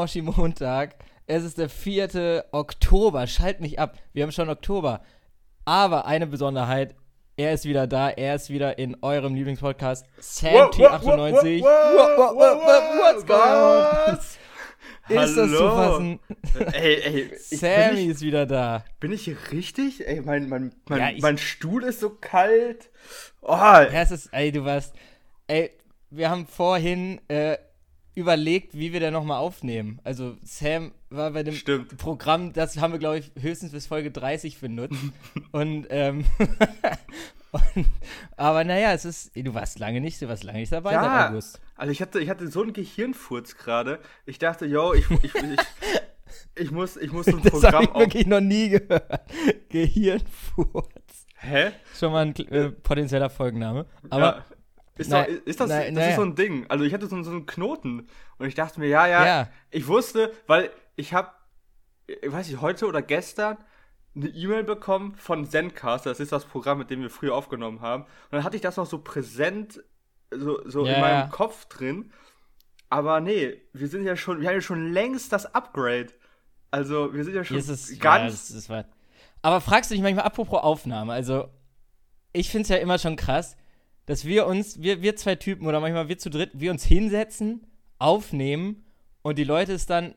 Moshi Montag. Es ist der 4. Oktober. Schalt nicht ab. Wir haben schon Oktober. Aber eine Besonderheit. Er ist wieder da. Er ist wieder in eurem Lieblingspodcast. SamT98. What's going on? Ist das zu fassen? Ey, ey, Sammy ich, ist wieder da. bin ich hier richtig? Ey, mein, mein, mein, Ja, ich- mein Stuhl ist so kalt. Oh, Ja, es ist, ey, du warst, ey, wir haben vorhin äh, überlegt, wie wir da nochmal aufnehmen. Also Sam war bei dem Stimmt. Programm, das haben wir, glaube ich, höchstens bis Folge 30 benutzt. und, ähm, und, aber naja, es ist, du warst lange nicht, du warst lange nicht dabei seit ja. August. Also ich hatte, ich hatte so einen Gehirnfurz gerade. Ich dachte, yo, ich, ich, ich, ich, muss, ich muss so ein Das habe Programm ich auf. wirklich noch nie gehört. Gehirnfurz. Hä? Schon mal ein äh, potenzieller Folgenname. Aber ja. Ist, na- doch, ist das, na- das naja. ist so ein Ding. Also ich hatte so, so einen Knoten. Und ich dachte mir, ja, ja, Ja. ich wusste, weil ich habe, ich weiß nicht, heute oder gestern eine E-Mail bekommen von Zencast. Das ist das Programm, mit dem wir früher aufgenommen haben. Und dann hatte ich das noch so präsent, so, so Ja, in meinem ja. Kopf drin. Aber nee, wir sind ja schon, wir haben ja schon längst das Upgrade. Also wir sind ja schon Hier ist es, ja, ganz. was. Aber fragst du dich manchmal, apropos Aufnahme, also ich finde es ja immer schon krass, dass wir uns, wir, wir zwei Typen oder manchmal wir zu dritt, wir uns hinsetzen, aufnehmen und die Leute es dann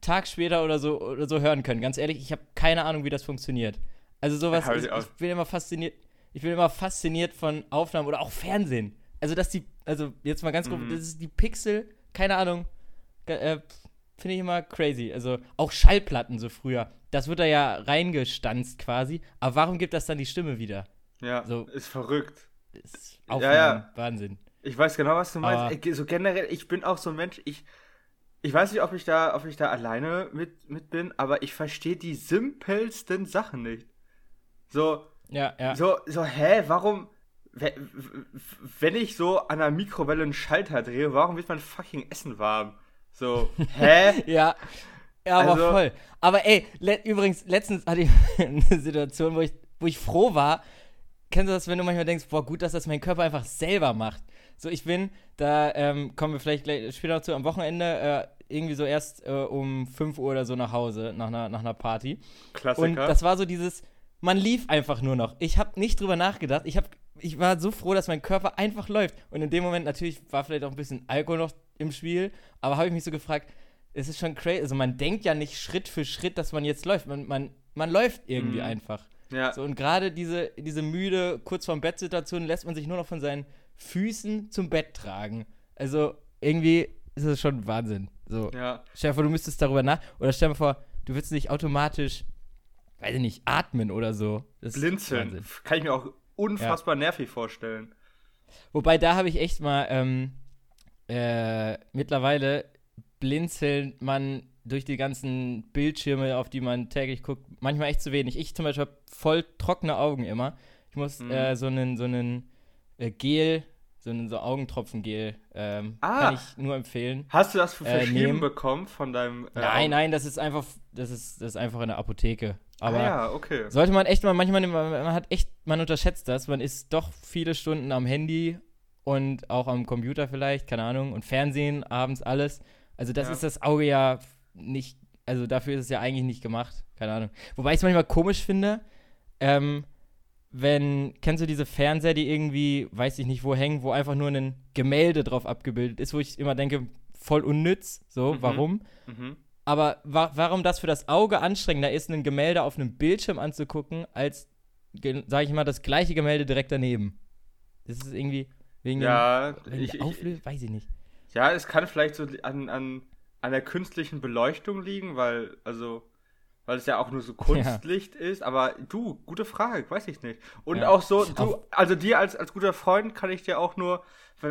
Tag später oder so, oder so hören können. Ganz ehrlich, ich habe keine Ahnung, wie das funktioniert. Also sowas, ich, ich bin immer fasziniert, ich bin immer fasziniert von Aufnahmen oder auch Fernsehen. Also dass die, also jetzt mal ganz grob, Mhm. das ist die Pixel, keine Ahnung, äh, finde ich immer crazy. Also auch Schallplatten so früher. Das wird da ja reingestanzt quasi. Aber warum gibt das dann die Stimme wieder? ja, so- ist verrückt. Ist Ja, Aufnahmen, ja. Wahnsinn. Ich weiß genau, was du meinst. Aber- so generell, ich bin auch so ein Mensch, ich, ich weiß nicht, ob ich da, ob ich da alleine mit, mit bin, aber ich verstehe die simpelsten Sachen nicht. So, Ja, ja. so, so, hä, warum, wenn ich so an einer Mikrowelle einen Schalter drehe, warum wird mein fucking Essen warm? So, hä? Ja. Ja, aber Also- voll. Aber ey, le übrigens, letztens hatte ich eine Situation, wo ich, wo ich froh war. Kennst du das, wenn du manchmal denkst, boah, gut, dass das mein Körper einfach selber macht? So, ich bin, da ähm, kommen wir vielleicht gleich später noch zu, am Wochenende äh, irgendwie so erst äh, um 5 Uhr oder so nach Hause, nach einer, nach einer Party. Klassiker. Und das war so dieses, man lief einfach nur noch. Ich habe nicht drüber nachgedacht. Ich, hab, ich war so froh, dass mein Körper einfach läuft. Und in dem Moment natürlich war vielleicht auch ein bisschen Alkohol noch im Spiel, aber habe ich mich so gefragt, es ist schon crazy. Also man denkt ja nicht Schritt für Schritt, dass man jetzt läuft. Man, man, man läuft irgendwie Mhm. einfach. Ja, So, und gerade diese, diese müde, kurz vorm Bett-Situation lässt man sich nur noch von seinen Füßen zum Bett tragen. Also irgendwie ist das schon Wahnsinn. So. ja. Stell dir vor, du müsstest darüber nach. Oder stell dir vor, du würdest nicht automatisch, weiß ich nicht, atmen oder so. Das Blinzeln. Kann ich mir auch unfassbar nervig vorstellen. Wobei, da habe ich echt mal, ähm, äh, mittlerweile blinzelt man durch die ganzen Bildschirme, auf die man täglich guckt, manchmal echt zu wenig. Ich zum Beispiel habe voll trockene Augen immer. Ich muss Mhm. äh, so einen, so einen äh, Gel, so einen so Augentropfengel, ähm, Ah. kann ich nur empfehlen. Hast du das für Äh, verschrieben nehmen. bekommen von deinem. äh, Nein, nein, das ist einfach, das ist, das ist einfach in der Apotheke. Aber ah, ja, okay. sollte man echt mal, manchmal, man, man hat echt, man unterschätzt das. Man ist doch viele Stunden am Handy und auch am Computer vielleicht, keine Ahnung, und Fernsehen, abends alles. Also das Ja. ist das Auge ja nicht, also dafür ist es ja eigentlich nicht gemacht, keine Ahnung. Wobei ich es manchmal komisch finde, ähm, wenn, kennst du diese Fernseher, die irgendwie, weiß ich nicht wo hängen, wo einfach nur ein Gemälde drauf abgebildet ist, wo ich immer denke, voll unnütz, so, Mhm. warum? Mhm. Aber wa warum das für das Auge anstrengender ist, ein Gemälde auf einem Bildschirm anzugucken, als, sage ich mal, das gleiche Gemälde direkt daneben? Das ist irgendwie wegen Ja, dem, wegen ich, der ich, weiß ich nicht. ja, es kann vielleicht so an, an, an der künstlichen Beleuchtung liegen, weil, also, weil es ja auch nur so Kunstlicht ist. Aber du, gute Frage, weiß ich nicht. Und Ja. auch so, du, also dir als, als guter Freund kann ich dir auch nur,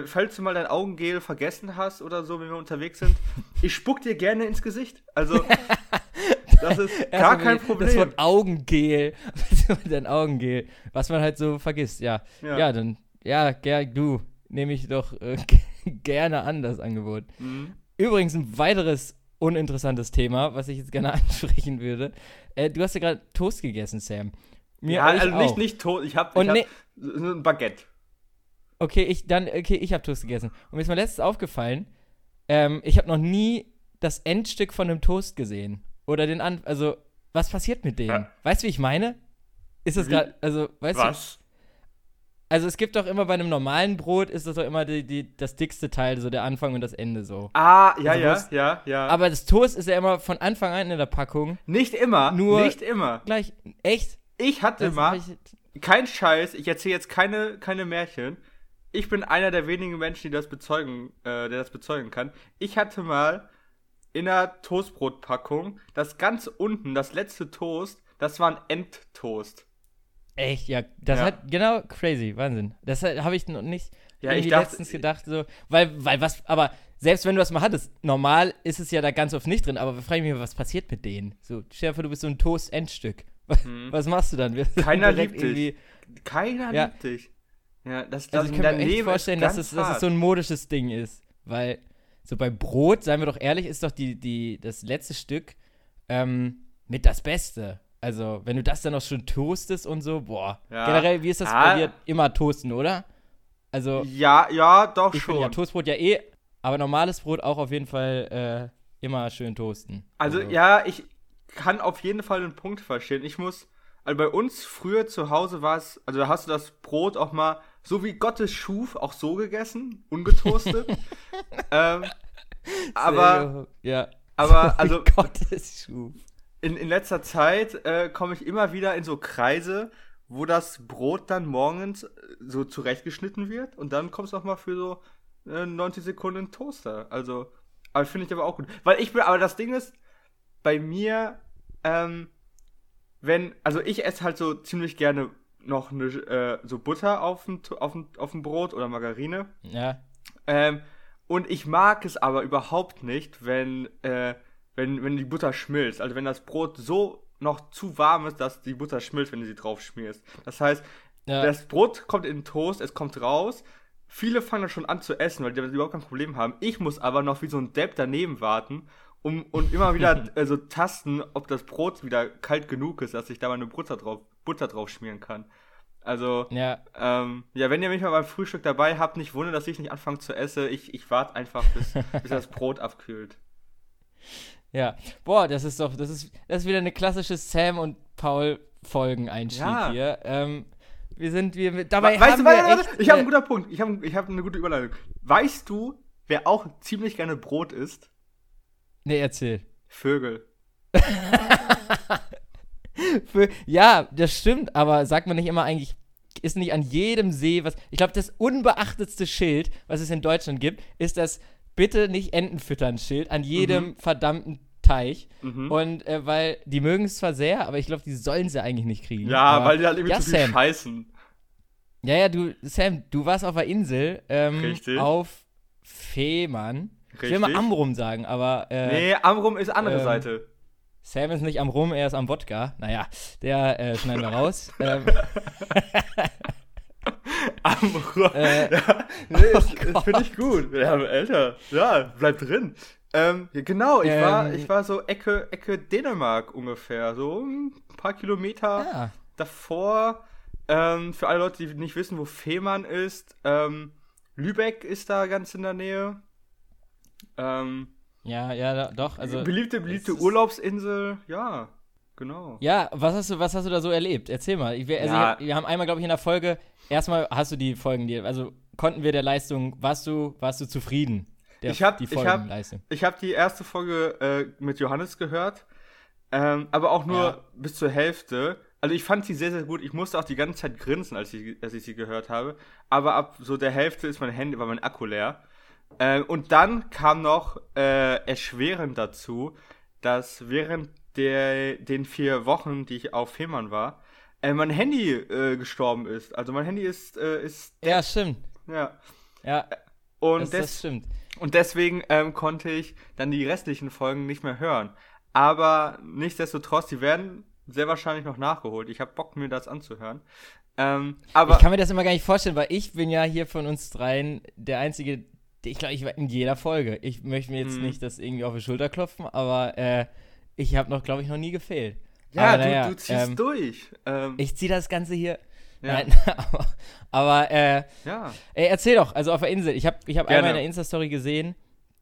falls du mal dein Augengel vergessen hast oder so, wenn wir unterwegs sind, ich spuck dir gerne ins Gesicht. Also, das ist gar Erstmal kein Das Problem. Wort Augengel. Dein Augengel. Was man halt so vergisst, ja. Ja. Ja, dann, ja, ger, du, nehme ich doch äh, gerne an, das Angebot. Mhm. Übrigens ein weiteres uninteressantes Thema, was ich jetzt gerne ansprechen würde. Äh, du hast ja gerade Toast gegessen, Sam. Mir Ja, also auch. nicht, nicht tot, ich hab, ich hab so ein Baguette. Okay, ich dann, okay, ich habe Toast gegessen. Und mir ist mal letztens aufgefallen, ähm, ich habe noch nie das Endstück von einem Toast gesehen. Oder den An, also, was passiert mit denen? Ja. Weißt du, wie ich meine? Ist das gerade, also, weißt du, Was? Also es gibt doch immer bei einem normalen Brot, ist das doch immer die, die, das dickste Teil, so der Anfang und das Ende so. Ah, ja, Also ja, was- ja, ja. Aber das Toast ist ja immer von Anfang an in der Packung nicht immer, Nur- nicht immer. gleich, echt? Ich hatte Das mal, ich- kein Scheiß, ich erzähle jetzt keine, keine Märchen. Ich bin einer der wenigen Menschen, die das bezeugen, äh, der das bezeugen kann. Ich hatte mal in einer Toastbrotpackung das ganz unten, das letzte Toast, das war ein Endtoast. Echt, ja, das Ja. hat genau crazy, Wahnsinn. Das habe ich noch nicht Ja, ich dachte- letztens gedacht, so, weil, weil was, aber selbst wenn du das mal hattest, normal ist es ja da ganz oft nicht drin, aber frage ich mich, was passiert mit denen? So, vor, du bist so ein Toast-Endstück. Was, was machst du dann? Mhm. Keiner liebt dich. Keiner Ja. liebt dich. Ja, das, das Also ich kann mir echt vorstellen, dass es, dass es so ein modisches Ding ist, weil so bei Brot, seien wir doch ehrlich, ist doch die, die, das letzte Stück ähm, mit das Beste. Also, wenn du das dann auch schon toastest und so, boah. Ja. Generell, wie ist das Ja. bei dir? Immer toasten, oder? Also, Ja, ja, doch ich schon. ja Toastbrot ja eh, aber normales Brot auch auf jeden Fall äh, immer schön toasten. Also, ja, ich kann auf jeden Fall den Punkt verstehen. Ich muss, also bei uns früher zu Hause war es, also da hast du das Brot auch mal, so wie Gott es schuf, auch so gegessen, ungetoastet. ähm, aber, ja. aber, also Gottes Schuf. In, in letzter Zeit äh, komme ich immer wieder in so Kreise, wo das Brot dann morgens äh, so zurechtgeschnitten wird und dann kommst du auch mal für so äh, 90 Sekunden in den Toaster. Also, aber finde ich aber auch gut. Weil ich bin, aber das Ding ist, bei mir, ähm, wenn, also ich esse halt so ziemlich gerne noch eine, äh, so Butter auf dem, auf, dem, auf dem Brot oder Margarine. Ja. Ähm, und ich mag es aber überhaupt nicht, wenn, äh, wenn, wenn die Butter schmilzt. Also wenn das Brot so noch zu warm ist, dass die Butter schmilzt, wenn du sie drauf schmierst. Das heißt, Ja. das Brot kommt in den Toast, es kommt raus. Viele fangen dann schon an zu essen, weil die überhaupt kein Problem haben. Ich muss aber noch wie so ein Depp daneben warten um, und immer wieder äh, so tasten, ob das Brot wieder kalt genug ist, dass ich da meine Butter drauf, Butter drauf schmieren kann. Also, Ja. ähm, ja, wenn ihr mich mal beim Frühstück dabei habt, nicht wundern, dass ich nicht anfange zu essen. Ich, ich warte einfach, bis, bis das Brot abkühlt. Ja. Boah, das ist doch, das ist, das ist wieder eine klassische Sam und Paul Folgen-Einstieg Ja. hier. Ähm, wir sind, wir, dabei weißt haben du, wir warte, warte, ich habe einen guten Punkt. Ich habe ich hab eine gute Überleitung. Weißt du, wer auch ziemlich gerne Brot isst? Nee, erzähl. Vögel. Für, ja, das stimmt, aber sagt man nicht immer eigentlich, ist nicht an jedem See was. Ich glaube, das unbeachtetste Schild, was es in Deutschland gibt, ist das Bitte nicht Enten füttern Schild an jedem Mhm. verdammten Teich. Und äh, weil die mögen es zwar sehr, aber ich glaube, die sollen sie eigentlich nicht kriegen. Ja, aber, weil die halt irgendwie ja, zu viel Sam. scheißen. Ja, ja, du, Sam, du warst auf der Insel ähm, Richtig. auf Fehmarn. Ich will Richtig. mal Amrum sagen, aber äh, Nee, Amrum ist andere ähm, Seite. Sam ist nicht am Rum, er ist am Wodka. Naja, der äh, schneiden wir raus. ähm, Amrum. äh, ja, nee, das, oh das finde ich gut. Ja, Alter, ja, bleib drin. Ähm, ja, genau, ich, war, Ähm, ich war so Ecke, Ecke Dänemark ungefähr, so ein paar Kilometer ah, davor. Ähm, für alle Leute, die nicht wissen, wo Fehmarn ist, ähm, Lübeck ist da ganz in der Nähe. Ähm, ja, ja, doch. Also, beliebte, beliebte Urlaubsinsel, ja, genau. ja, was hast du, was hast du da so erlebt? Erzähl mal. Ich, wir- also, Ja. ich, wir haben einmal, glaube ich, in der Folge. Erstmal hast du die Folgen, die, also konnten wir der Leistung, warst du, warst du zufrieden? Der, Ich hab- die ich hab-. Ich habe die erste Folge äh, mit Johannes gehört, ähm, aber auch nur Ja. bis zur Hälfte. Also ich fand sie sehr, sehr gut. Ich musste auch die ganze Zeit grinsen, als ich, als ich sie gehört habe. Aber ab so der Hälfte ist mein Handy, war mein Akku leer. Ähm, und dann kam noch äh, erschwerend dazu, dass während der, den vier Wochen, die ich auf Fehmarn war, äh, mein Handy äh, gestorben ist. Also mein Handy ist, äh, ist Ja, stimmt. ja. Ja, Und, das, das stimmt. und deswegen ähm, konnte ich dann die restlichen Folgen nicht mehr hören. Aber nichtsdestotrotz, die werden sehr wahrscheinlich noch nachgeholt. Ich habe Bock, mir das anzuhören. Ähm, aber Ich kann mir das immer gar nicht vorstellen, weil ich bin ja hier von uns dreien der Einzige, ich glaube, ich war in jeder Folge. Ich möchte mir jetzt Mhm. nicht das irgendwie auf die Schulter klopfen, aber äh, ich habe noch, glaube ich, noch nie gefehlt. ja, aber du, naja, du ziehst ähm, durch. Ähm, Ich ziehe das Ganze hier. Ja. Nein, aber, aber äh, ja. ey, erzähl doch, also auf der Insel. Ich habe ich hab Gerne. einmal in der Insta-Story gesehen,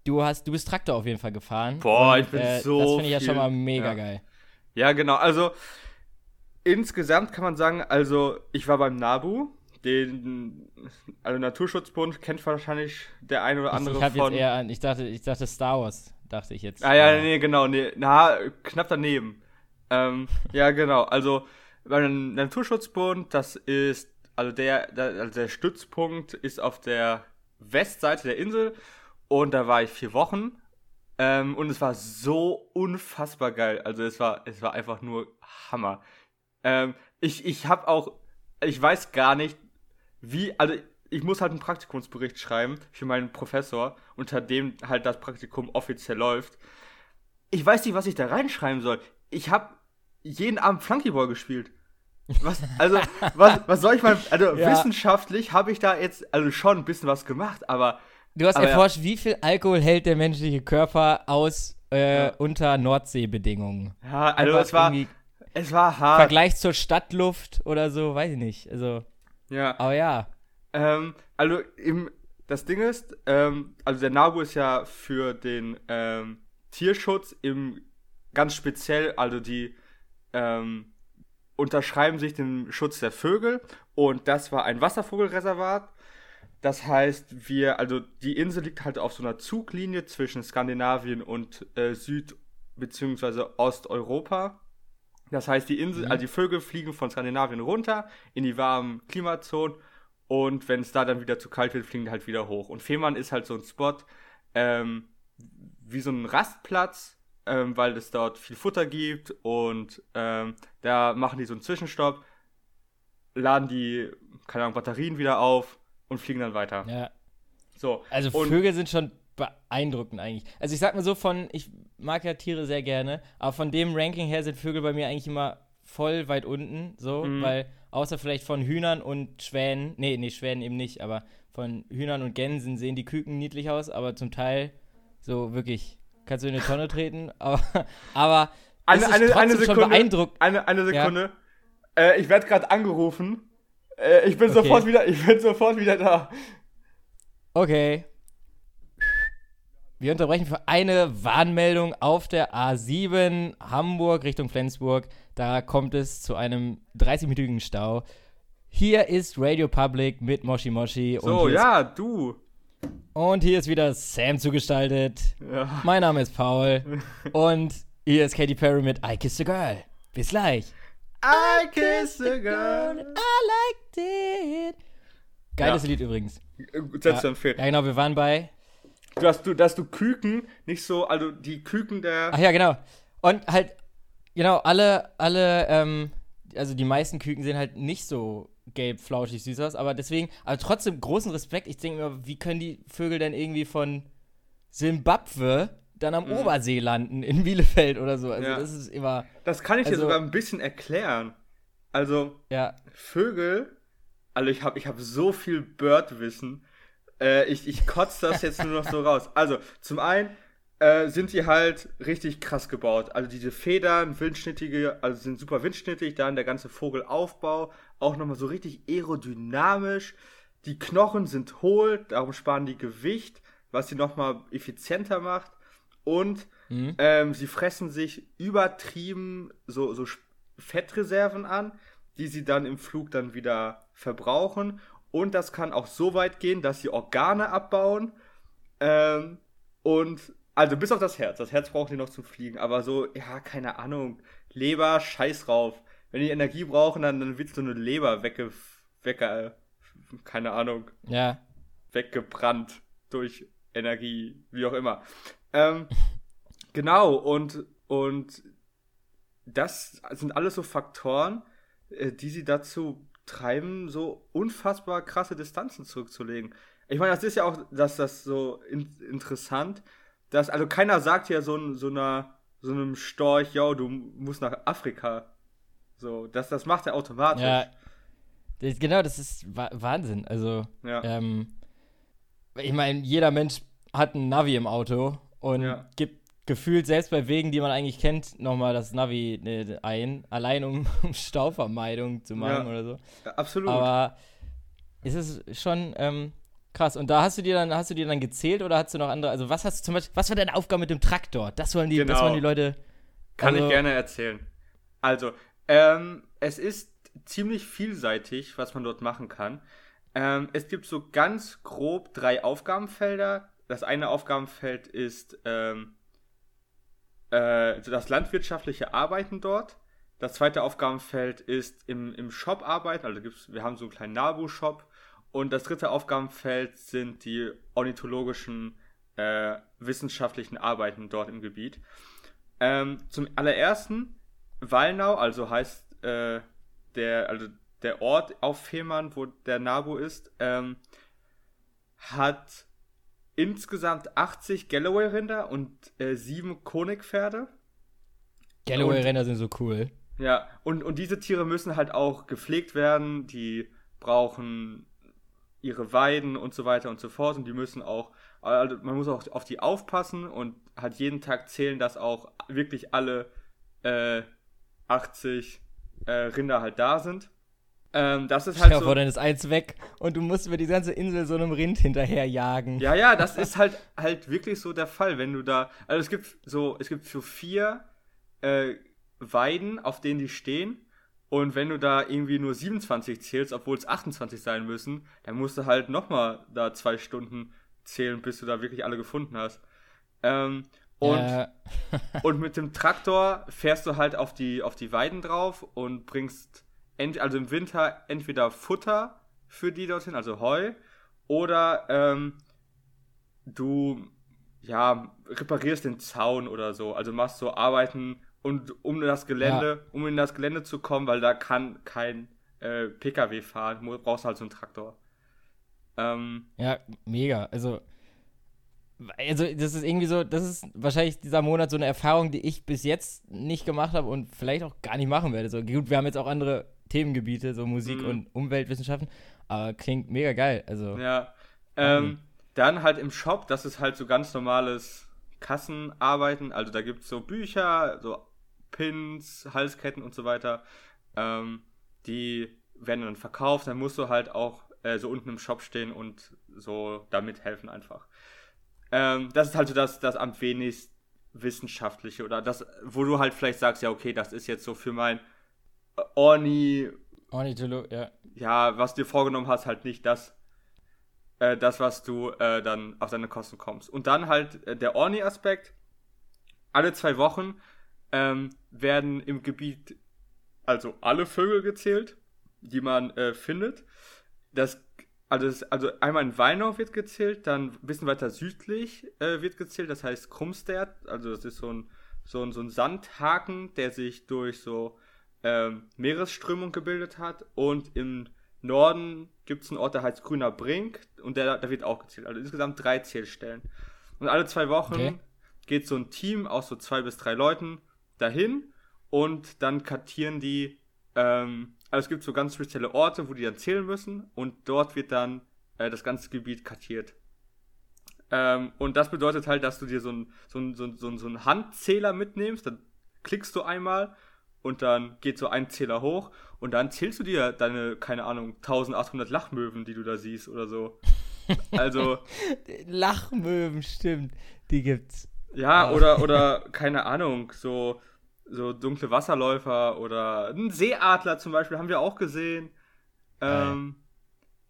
du hast, du bist Traktor auf jeden Fall gefahren. Boah, Und, ich bin äh, so Das finde ich ja viel- schon mal mega ja. geil. Ja, genau. Also insgesamt kann man sagen, also ich war beim NABU, den also Naturschutzbund kennt wahrscheinlich der eine oder Ich, andere ich habe von. jetzt eher an, ich dachte, ich dachte Star Wars, dachte ich jetzt. ah ja, Aber- nee, genau, nee, na knapp daneben. ähm, ja, genau. Also beim Naturschutzbund, das ist also der, der also der Stützpunkt ist auf der Westseite der Insel und da war ich vier Wochen ähm, und es war so unfassbar geil. Also es war es war einfach nur Hammer. Ähm, ich ich habe auch, ich weiß gar nicht, wie, also ich muss halt einen Praktikumsbericht schreiben für meinen Professor, unter dem halt das Praktikum offiziell läuft. Ich weiß nicht, was ich da reinschreiben soll. Ich habe jeden Abend Flunkyball gespielt. Was, also, was, was soll ich mal, also Ja. wissenschaftlich habe ich da jetzt, also schon ein bisschen was gemacht, aber Du hast Aber ja. erforscht, wie viel Alkohol hält der menschliche Körper aus äh, Ja. unter Nordseebedingungen. ja, also es war, es war hart. Vergleich zur Stadtluft oder so, weiß ich nicht. Also, Ja. aber ja. Ähm, also im, das Ding ist, ähm, also der NABU ist ja für den ähm, Tierschutz im ganz speziell, also die ähm, unterschreiben sich den Schutz der Vögel und das war ein Wasservogelreservat. Das heißt, wir, also die Insel liegt halt auf so einer Zuglinie zwischen Skandinavien und äh, Süd- bzw. Osteuropa. Das heißt, die Insel, Mhm. also die Vögel fliegen von Skandinavien runter in die warmen Klimazonen und wenn es da dann wieder zu kalt wird, fliegen die halt wieder hoch. Und Fehmarn ist halt so ein Spot, ähm, wie so ein Rastplatz, ähm, weil es dort viel Futter gibt und ähm, da machen die so einen Zwischenstopp, laden die, keine Ahnung, Batterien wieder auf und fliegen dann weiter. ja. So. Also und, Vögel sind schon beeindruckend eigentlich. Also ich sag mal so von, ich mag ja Tiere sehr gerne, aber von dem Ranking her sind Vögel bei mir eigentlich immer voll weit unten, so, Mhm. weil außer vielleicht von Hühnern und Schwänen, nee, nee, Schwänen eben nicht, aber von Hühnern und Gänsen sehen die Küken niedlich aus, aber zum Teil so wirklich, kannst du in eine Tonne treten, aber, aber Eine- ist eine- eine schon Sekunde. beeindruckend. Eine, eine Sekunde. Äh, ich werde gerade angerufen. Äh, ich bin Okay. sofort wieder, ich bin sofort wieder da. Okay. Wir unterbrechen für eine Warnmeldung auf der A7 Hamburg Richtung Flensburg. Da kommt es zu einem 30-minütigen Stau. Hier ist Radio Public mit Moshi Moshi. und So, ja, du. Und hier ist wieder Sam zugestaltet. Ja. Mein Name ist Paul. und hier ist Katy Perry mit I Kissed a Girl. Bis gleich. I kiss a girl. I liked it. Geiles Ja. Lied übrigens. Selbst zu empfehlen. Ja, genau, wir waren bei Dass du, dass du Küken nicht so, also die Küken der. Ach ja, genau. Und halt, genau, alle, alle, ähm, also die meisten Küken sehen halt nicht so gelb, flauschig, süß aus, aber deswegen, aber trotzdem großen Respekt. Ich denke mir, wie können die Vögel denn irgendwie von Simbabwe dann am Obersee landen, in Bielefeld oder so? Also Mhm. Ja. das ist immer, Das kann ich dir Also- sogar ein bisschen erklären. Also, ja, Vögel, also ich habe ich hab so viel Birdwissen. Äh, ich, ich kotze das jetzt nur noch so raus. Also, zum einen äh, sind die halt richtig krass gebaut. Also diese Federn, windschnittige, also sind super windschnittig, dann der ganze Vogelaufbau, auch nochmal so richtig aerodynamisch. Die Knochen sind hohl, darum sparen die Gewicht, was sie nochmal effizienter macht. Und Mhm. ähm, sie fressen sich übertrieben so, so Fettreserven an, die sie dann im Flug dann wieder verbrauchen. Und das kann auch so weit gehen, dass sie Organe abbauen. Ähm, und also bis auf das Herz. Das Herz brauchen die noch zum Fliegen. Aber so, ja, keine Ahnung. Leber, scheiß drauf. Wenn die Energie brauchen, dann, dann wird so eine Leber wegge, wegge, keine Ahnung, ja, weggebrannt durch Energie, wie auch immer. Ähm, genau, und, und das sind alles so Faktoren, äh, die sie dazu treiben, so unfassbar krasse Distanzen zurückzulegen. Ich meine, das ist ja auch, dass das so in, interessant, dass, also keiner sagt ja so, so einer, so einem Storch, yo, du musst nach Afrika. So, das, das macht er automatisch. Ja, das, genau, das ist Wa- Wahnsinn. Also, Ja. ähm, ich meine, jeder Mensch hat ein Navi im Auto und Ja. gibt gefühlt selbst bei Wegen, die man eigentlich kennt, nochmal das Navi äh, ein, allein um, um Stauvermeidung zu machen Ja. oder so. Absolut. Aber es ist schon ähm, krass. Und da hast du dir dann, hast du dir dann gezählt oder hast du noch andere? Also was hast du zum Beispiel, was war deine Aufgabe mit dem Traktor? Das wollen die, das Genau. wollen die Leute. Kann also- ich gerne erzählen. Also, ähm, es ist ziemlich vielseitig, was man dort machen kann. Ähm, es gibt so ganz grob drei Aufgabenfelder. Das eine Aufgabenfeld ist ähm, äh, das landwirtschaftliche Arbeiten dort. Das zweite Aufgabenfeld ist im, im Shop arbeiten. Also gibt's, wir haben so einen kleinen Nabu-Shop. Und das dritte Aufgabenfeld sind die ornithologischen äh, wissenschaftlichen Arbeiten dort im Gebiet. Ähm, zum allerersten, Wallnau, also heißt äh, der, also der Ort auf Fehmarn, wo der Nabu ist, ähm, hat insgesamt 80 Galloway-Rinder und äh, sieben Konigpferde. Galloway-Renner sind so cool. Ja, und, und diese Tiere müssen halt auch gepflegt werden, die brauchen ihre Weiden und so weiter und so fort und die müssen auch, also man muss auch auf die aufpassen und hat jeden Tag zählen, dass auch wirklich alle äh, 80 äh, Rinder halt da sind. Ähm, das ist halt dir so, vor, dann ist eins weg und du musst über die ganze Insel so einem Rind hinterherjagen. Ja, ja, das ist halt halt wirklich so der Fall, wenn du da. Also es gibt so, es gibt so vier äh, Weiden, auf denen die stehen. Und wenn du da irgendwie nur 27 zählst, obwohl es 28 sein müssen, dann musst du halt nochmal da zwei Stunden zählen, bis du da wirklich alle gefunden hast. Ähm, und, Ja, und mit dem Traktor fährst du halt auf die, auf die Weiden drauf und bringst also im Winter entweder Futter für die dorthin, also Heu, oder ähm, du ja, reparierst den Zaun oder so. Also machst so Arbeiten und um das Gelände, um in das Gelände zu kommen, weil da kann kein äh, PKW fahren, brauchst halt so einen Traktor. Ähm, ja, mega. Also, also das ist irgendwie so, das ist wahrscheinlich dieser Monat so eine Erfahrung, die ich bis jetzt nicht gemacht habe und vielleicht auch gar nicht machen werde. So gut, wir haben jetzt auch andere Themengebiete, so Musik Mhm. und Umweltwissenschaften, aber klingt mega geil. Also, Ja. Ähm, dann halt im Shop, das ist halt so ganz normales Kassenarbeiten. Also da gibt es so Bücher, so Pins, Halsketten und so weiter. Ähm, die werden dann verkauft. Dann musst du halt auch äh, so unten im Shop stehen und so damit helfen einfach. Ähm, das ist halt so das, das am wenigst wissenschaftliche oder das, wo du halt vielleicht sagst, ja, okay, das ist jetzt so für mein Orni Ornitholo, ja. ja, was du dir vorgenommen hast, halt nicht das, äh, das was du äh, dann auf deine Kosten kommst. Und dann halt äh, der Orni-Aspekt. Alle zwei Wochen ähm, werden im Gebiet also alle Vögel gezählt, die man äh, findet. Das, also, das, also einmal in Weinau wird gezählt, dann ein bisschen weiter südlich äh, wird gezählt, das heißt Krumstert, also das ist so ein, so ein, so ein Sandhaken, der sich durch so ähm, Meeresströmung gebildet hat. Und im Norden gibt es einen Ort, der heißt Grüner Brink und der, der wird auch gezählt. Also insgesamt drei Zählstellen. Und alle zwei Wochen Okay. geht so ein Team aus so zwei bis drei Leuten dahin und dann kartieren die, ähm, also es gibt so ganz spezielle Orte, wo die dann zählen müssen und dort wird dann äh, das ganze Gebiet kartiert. Ähm, und das bedeutet halt, dass du dir so einen so ein, so ein, so ein, so einen Handzähler mitnimmst, dann klickst du einmal und dann geht so ein Zähler hoch und dann zählst du dir deine, keine Ahnung, 1800 Lachmöwen, die du da siehst oder so. Also, Lachmöwen, stimmt. Die gibt's. ja, Ah. oder, oder, keine Ahnung, so, so dunkle Wasserläufer oder ein Seeadler zum Beispiel haben wir auch gesehen. Ähm,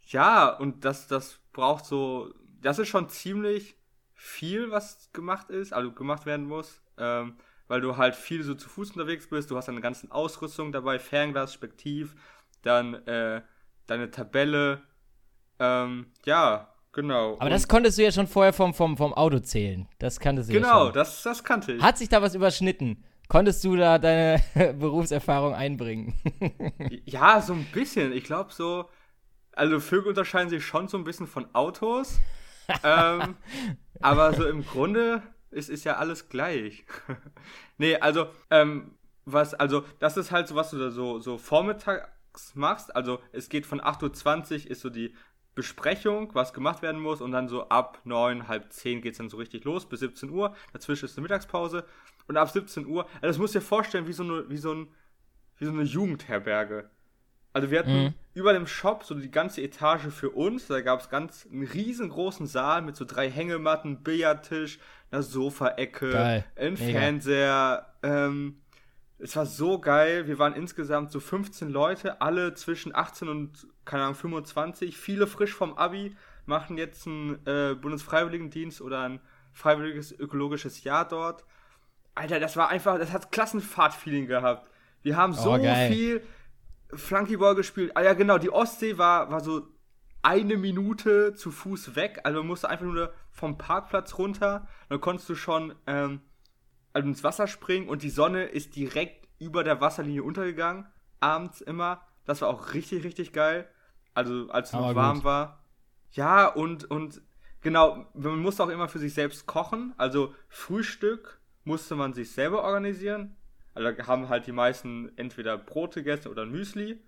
ja, und das, das braucht so, das ist schon ziemlich viel, was gemacht ist, also gemacht werden muss, ähm, weil du halt viel so zu Fuß unterwegs bist, du hast deine ganzen Ausrüstung dabei, Fernglas, Spektiv, dann äh, deine Tabelle, ähm, ja, genau. Aber Und- das konntest du ja schon vorher vom, vom, vom Auto zählen. Das kanntest du ja genau, schon. das, das kannte ich. Hat sich da was überschnitten? konntest du da deine Berufserfahrung einbringen? Ja, so ein bisschen. Ich glaube so, also Vögel unterscheiden sich schon so ein bisschen von Autos. ähm, aber so im Grunde ist, ist ja alles gleich. nee, also, ähm, was, also, das ist halt so, was du da so, so vormittags machst. Also, es geht von 8.20 Uhr ist so die Besprechung, was gemacht werden muss, und dann so ab 9, halb 10 geht es dann so richtig los, bis 17 Uhr. Dazwischen ist eine Mittagspause. Und ab 17 Uhr, also das musst du dir vorstellen, wie so eine, wie so ein, wie so eine Jugendherberge. Also wir hatten Mhm. über dem Shop so die ganze Etage für uns. Da gab es ganz einen riesengroßen Saal mit so drei Hängematten, Billardtisch, einer Sofaecke, ein. Fernseher. Ähm, es war so geil. Wir waren insgesamt so 15 Leute, alle zwischen 18 und, keine Ahnung, 25. Viele frisch vom Abi, machen jetzt einen äh, Bundesfreiwilligendienst oder ein freiwilliges ökologisches Jahr dort. Alter, das war einfach, das hat Klassenfahrt-Feeling gehabt. Wir haben so Oh, viel Flunkyball gespielt. Ah ja, genau, die Ostsee war, war so eine Minute zu Fuß weg. Also man musste einfach nur vom Parkplatz runter. Dann konntest du schon ähm, also ins Wasser springen und die Sonne ist direkt über der Wasserlinie untergegangen. Abends immer. Das war auch richtig, richtig geil. Also als es noch Aber warm gut. war. Ja, und, und genau, man musste auch immer für sich selbst kochen. Also Frühstück musste man sich selber organisieren. Also da haben halt die meisten entweder Brot gegessen oder Müsli.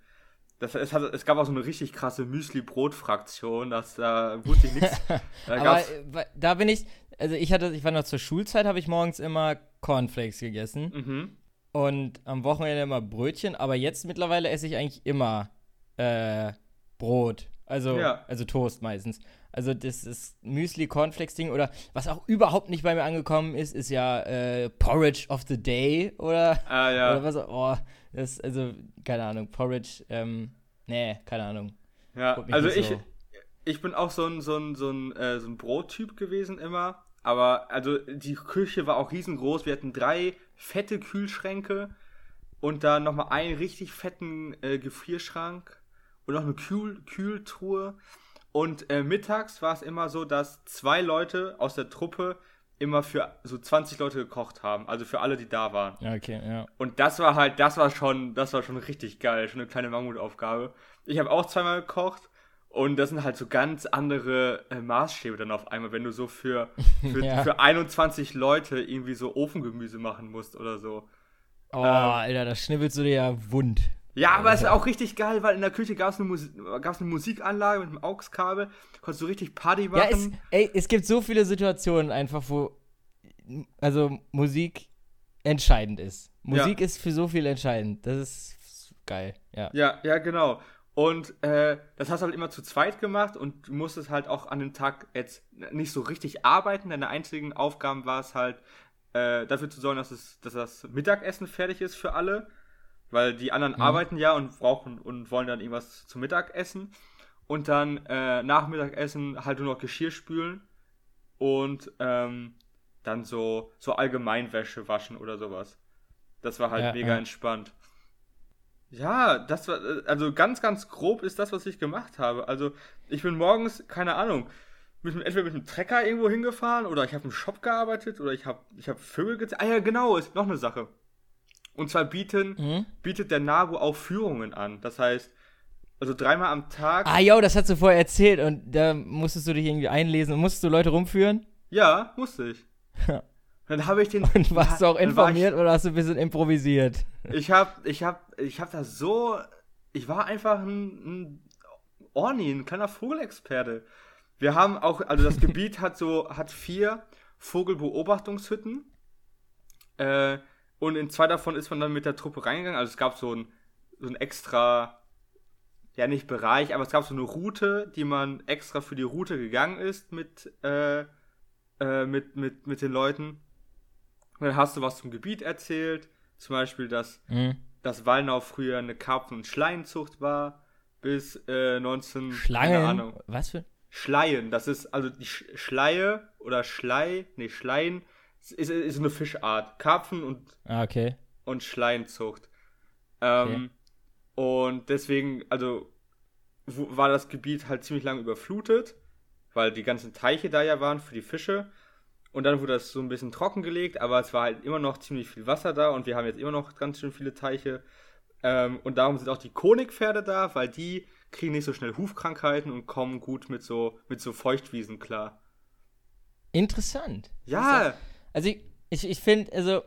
Das, es, hat, es gab auch so eine richtig krasse Müsli-Brot-Fraktion, das da wusste ich nichts. Da Aber äh, da bin ich, also ich hatte, ich war noch zur Schulzeit, habe ich morgens immer Cornflakes gegessen mhm. und am Wochenende immer Brötchen, aber jetzt mittlerweile esse ich eigentlich immer äh, Brot. Also, Ja. also Toast meistens. Also das ist Müsli, Cornflakes-Ding oder was auch überhaupt nicht bei mir angekommen ist, ist ja äh, Porridge of the Day oder, Ah, ja. oder was auch, oh, das, also, keine Ahnung, Porridge, ähm, nee, keine Ahnung. Ja, also ich, so. ich bin auch so ein, so ein, so ein, äh, so ein Brottyp gewesen immer. Aber also die Küche war auch riesengroß. Wir hatten drei fette Kühlschränke und dann nochmal einen richtig fetten äh, Gefrierschrank und noch eine Kühl Kühltruhe. Und äh, mittags war es immer so, dass zwei Leute aus der Truppe immer für so 20 Leute gekocht haben. Also für alle, die da waren. Ja, okay, ja. Und das war halt, das war schon, das war schon richtig geil, schon eine kleine Mammutaufgabe. Ich habe auch zweimal gekocht und das sind halt so ganz andere äh, Maßstäbe dann auf einmal, wenn du so für, für, Ja. für 21 Leute irgendwie so Ofengemüse machen musst oder so. Oh, Alter, das schnibbelst du dir ja wund. Ja, aber es ist auch richtig geil, weil in der Küche gab es eine, Musi gab's eine Musikanlage mit einem AUX-Kabel, konntest du richtig Party machen. Ja, es, ey, es gibt so viele Situationen einfach, wo also Musik entscheidend ist. Musik ist für so viel entscheidend. Das ist geil, ja. Ja, ja, genau. Und äh, das hast du halt immer zu zweit gemacht und du musstest halt auch an dem Tag jetzt nicht so richtig arbeiten. Deine einzigen Aufgaben war es halt, äh, dafür zu sorgen, dass, es, dass das Mittagessen fertig ist für alle. Weil die anderen arbeiten ja und brauchen und wollen dann irgendwas zum Mittagessen. Und dann äh, nach Mittagessen halt nur noch Geschirr spülen und ähm, dann so, so Allgemeinwäsche waschen oder sowas. Das war halt Ja, mega ja. entspannt. Ja, das war, äh, also ganz, ganz grob ist das, was ich gemacht habe. Also, ich bin morgens, keine Ahnung, mit, entweder mit dem Trecker irgendwo hingefahren oder ich habe im Shop gearbeitet oder ich habe ich hab Vögel gezählt. Ah ja, genau, ist noch eine Sache. Und zwar bieten, Mhm. bietet der NABU auch Führungen an. Das heißt, also dreimal am Tag. Ah, yo, das hast du vorher erzählt und da musstest du dich irgendwie einlesen und musstest du Leute rumführen? Ja, musste ich. Ja. Dann habe ich den. Und warst du auch informiert oder hast du ein bisschen improvisiert? Ich, ich habe, ich habe, ich habe da so. Ich war einfach ein, ein Orni, ein kleiner Vogelexperte. Wir haben auch, also das Gebiet hat so, hat vier Vogelbeobachtungshütten. Äh, und in zwei davon ist man dann mit der Truppe reingegangen. Also es gab so ein, so ein extra, ja nicht Bereich, aber es gab so eine Route, die man extra für die Route gegangen ist mit, äh, äh, mit, mit, mit den Leuten. Und dann hast du was zum Gebiet erzählt. Zum Beispiel, dass, Mhm. dass Wallnau früher eine Karpfen- und Schleienzucht war. Bis äh, 19... Keine Schlangen? Ahnung. Was für? Schleien, das ist also die Sch Schleie oder Schlei, nee, Schleien ist, ist, ist eine Fischart. Karpfen und, Ah, okay. und Schleienzucht. Ähm, Und deswegen, also war das Gebiet halt ziemlich lange überflutet, weil die ganzen Teiche da ja waren für die Fische. Und dann wurde das so ein bisschen trockengelegt, aber es war halt immer noch ziemlich viel Wasser da und wir haben jetzt immer noch ganz schön viele Teiche. Ähm, und darum sind auch die Konigpferde da, weil die kriegen nicht so schnell Hufkrankheiten und kommen gut mit so, mit so Feuchtwiesen klar. Interessant. Ja, Also ich, ich, ich finde, also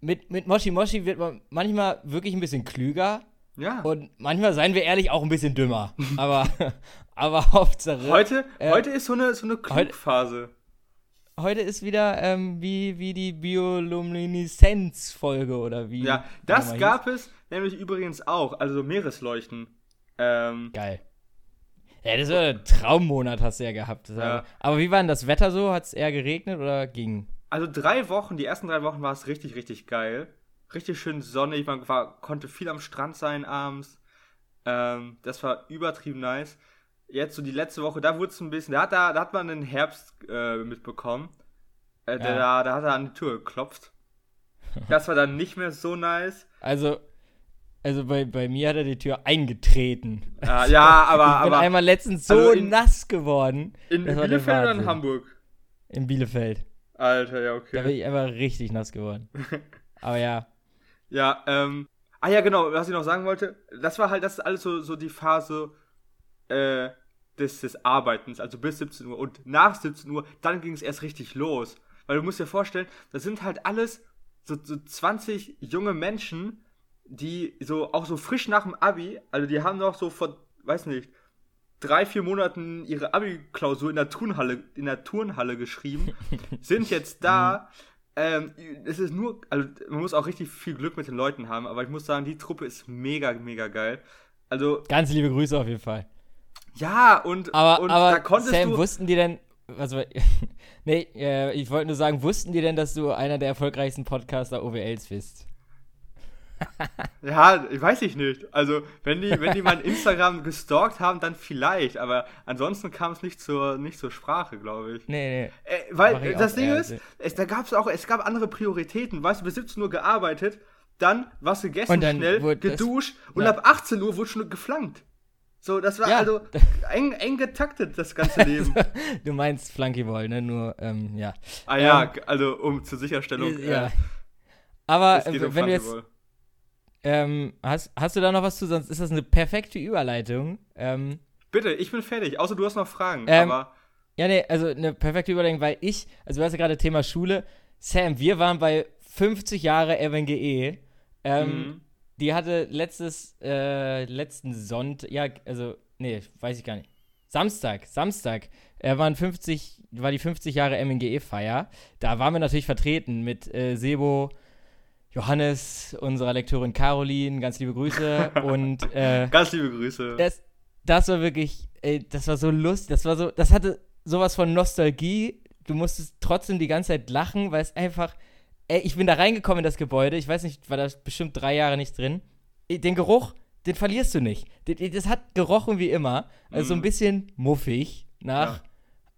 mit, mit Moshi Moshi wird man manchmal wirklich ein bisschen klüger ja. und manchmal, seien wir ehrlich, auch ein bisschen dümmer. aber, aber Hauptsache. Heute, äh, heute ist so eine, so eine Klugphase. Heute ist wieder ähm, wie, wie die Biolumineszenz-Folge oder wie. Ja, das gab es nämlich übrigens auch, also Meeresleuchten. Ähm, hieß. Geil. Ja, das war ein Traummonat, hast du ja gehabt. Ja. Aber wie war denn das Wetter so? Hat es eher geregnet oder ging? Also drei Wochen, die ersten drei Wochen war es richtig, richtig geil. Richtig schön sonnig, man war, konnte viel am Strand sein abends. Ähm, das war übertrieben nice. Jetzt so die letzte Woche, da wurde es ein bisschen, da hat, da, da hat man den Herbst äh, mitbekommen. Äh, Ja. da, da hat er an die Tür geklopft. Das war dann nicht mehr so nice. Also, also bei, bei mir hat er die Tür eingetreten. Ja, ja aber, ich bin aber einmal letztens so also in- nass geworden. in der Bielefeld oder in. Hamburg? In Bielefeld. Alter, ja, Da bin okay. ich einfach richtig nass geworden. Aber ja. Ja, ähm. Ah ja, genau, was ich noch sagen wollte, das war halt, das ist alles so, so die Phase äh, des, des Arbeitens, also bis 17 Uhr. Und nach 17 Uhr, dann ging es erst richtig los. Weil du musst dir vorstellen, das sind halt alles so, so 20 junge Menschen, die so auch so frisch nach dem Abi, also die haben noch so vor, weiß nicht, drei, vier Monaten ihre Abi-Klausur in der Turnhalle, in der Turnhalle geschrieben, sind jetzt da. Ähm, es ist nur, also man muss auch richtig viel Glück mit den Leuten haben, aber ich muss sagen, die Truppe ist mega, mega geil. Also, Ganz liebe Grüße auf jeden Fall. ja, und, Aber, und aber da konntest Sam, du. wussten die denn. Was war, nee, äh, ich wollte nur sagen, wussten die denn, dass du einer der erfolgreichsten Podcaster OWLs bist? Ja, ich weiß ich nicht. Also, wenn die, wenn die mein Instagram gestalkt haben, dann vielleicht, aber ansonsten kam es nicht zur, nicht zur Sprache, glaube ich. Nee, nee. Äh, weil das Ding ist, also- es, da gab es auch, es gab andere Prioritäten. Weißt du, bis 17 Uhr gearbeitet, dann was gegessen schnell, wurde das- geduscht und ja. ab 18 Uhr wurde schon geflankt. So, das war Ja. also eng, eng getaktet, das ganze Leben. Du meinst Flunkyball, ne? Nur, ähm, ja. ah ja, Ähm, also um zur Sicherstellung. ja. Äh, Aber äh, um wenn du jetzt. Ähm, hast, hast du da noch was zu? Sonst ist das eine perfekte Überleitung. Ähm, Bitte, ich bin fertig, außer du hast noch Fragen. Ähm, aber Ja, nee, also eine perfekte Überlegung, weil ich, also du hast ja gerade Thema Schule. Sam, wir waren bei 50 Jahre FNGE. Ähm, Mhm. Die hatte letztes, äh, letzten Sonntag, ja, also, nee, weiß ich gar nicht. Samstag, Samstag, äh, waren 50, war die 50 Jahre MNGE-Feier. Da waren wir natürlich vertreten mit äh, Sebo, Johannes, unserer Lektorin Caroline, ganz liebe Grüße und äh, ganz liebe Grüße. das, das war wirklich, ey, das war so lustig, das war so, das hatte sowas von Nostalgie. Du musstest trotzdem die ganze Zeit lachen, weil es einfach, ey, ich bin da reingekommen in das Gebäude, ich weiß nicht, war da bestimmt drei Jahre nicht drin. Den Geruch, den verlierst du nicht. Das hat gerochen wie immer, also so ein Mhm. bisschen muffig nach, Ja.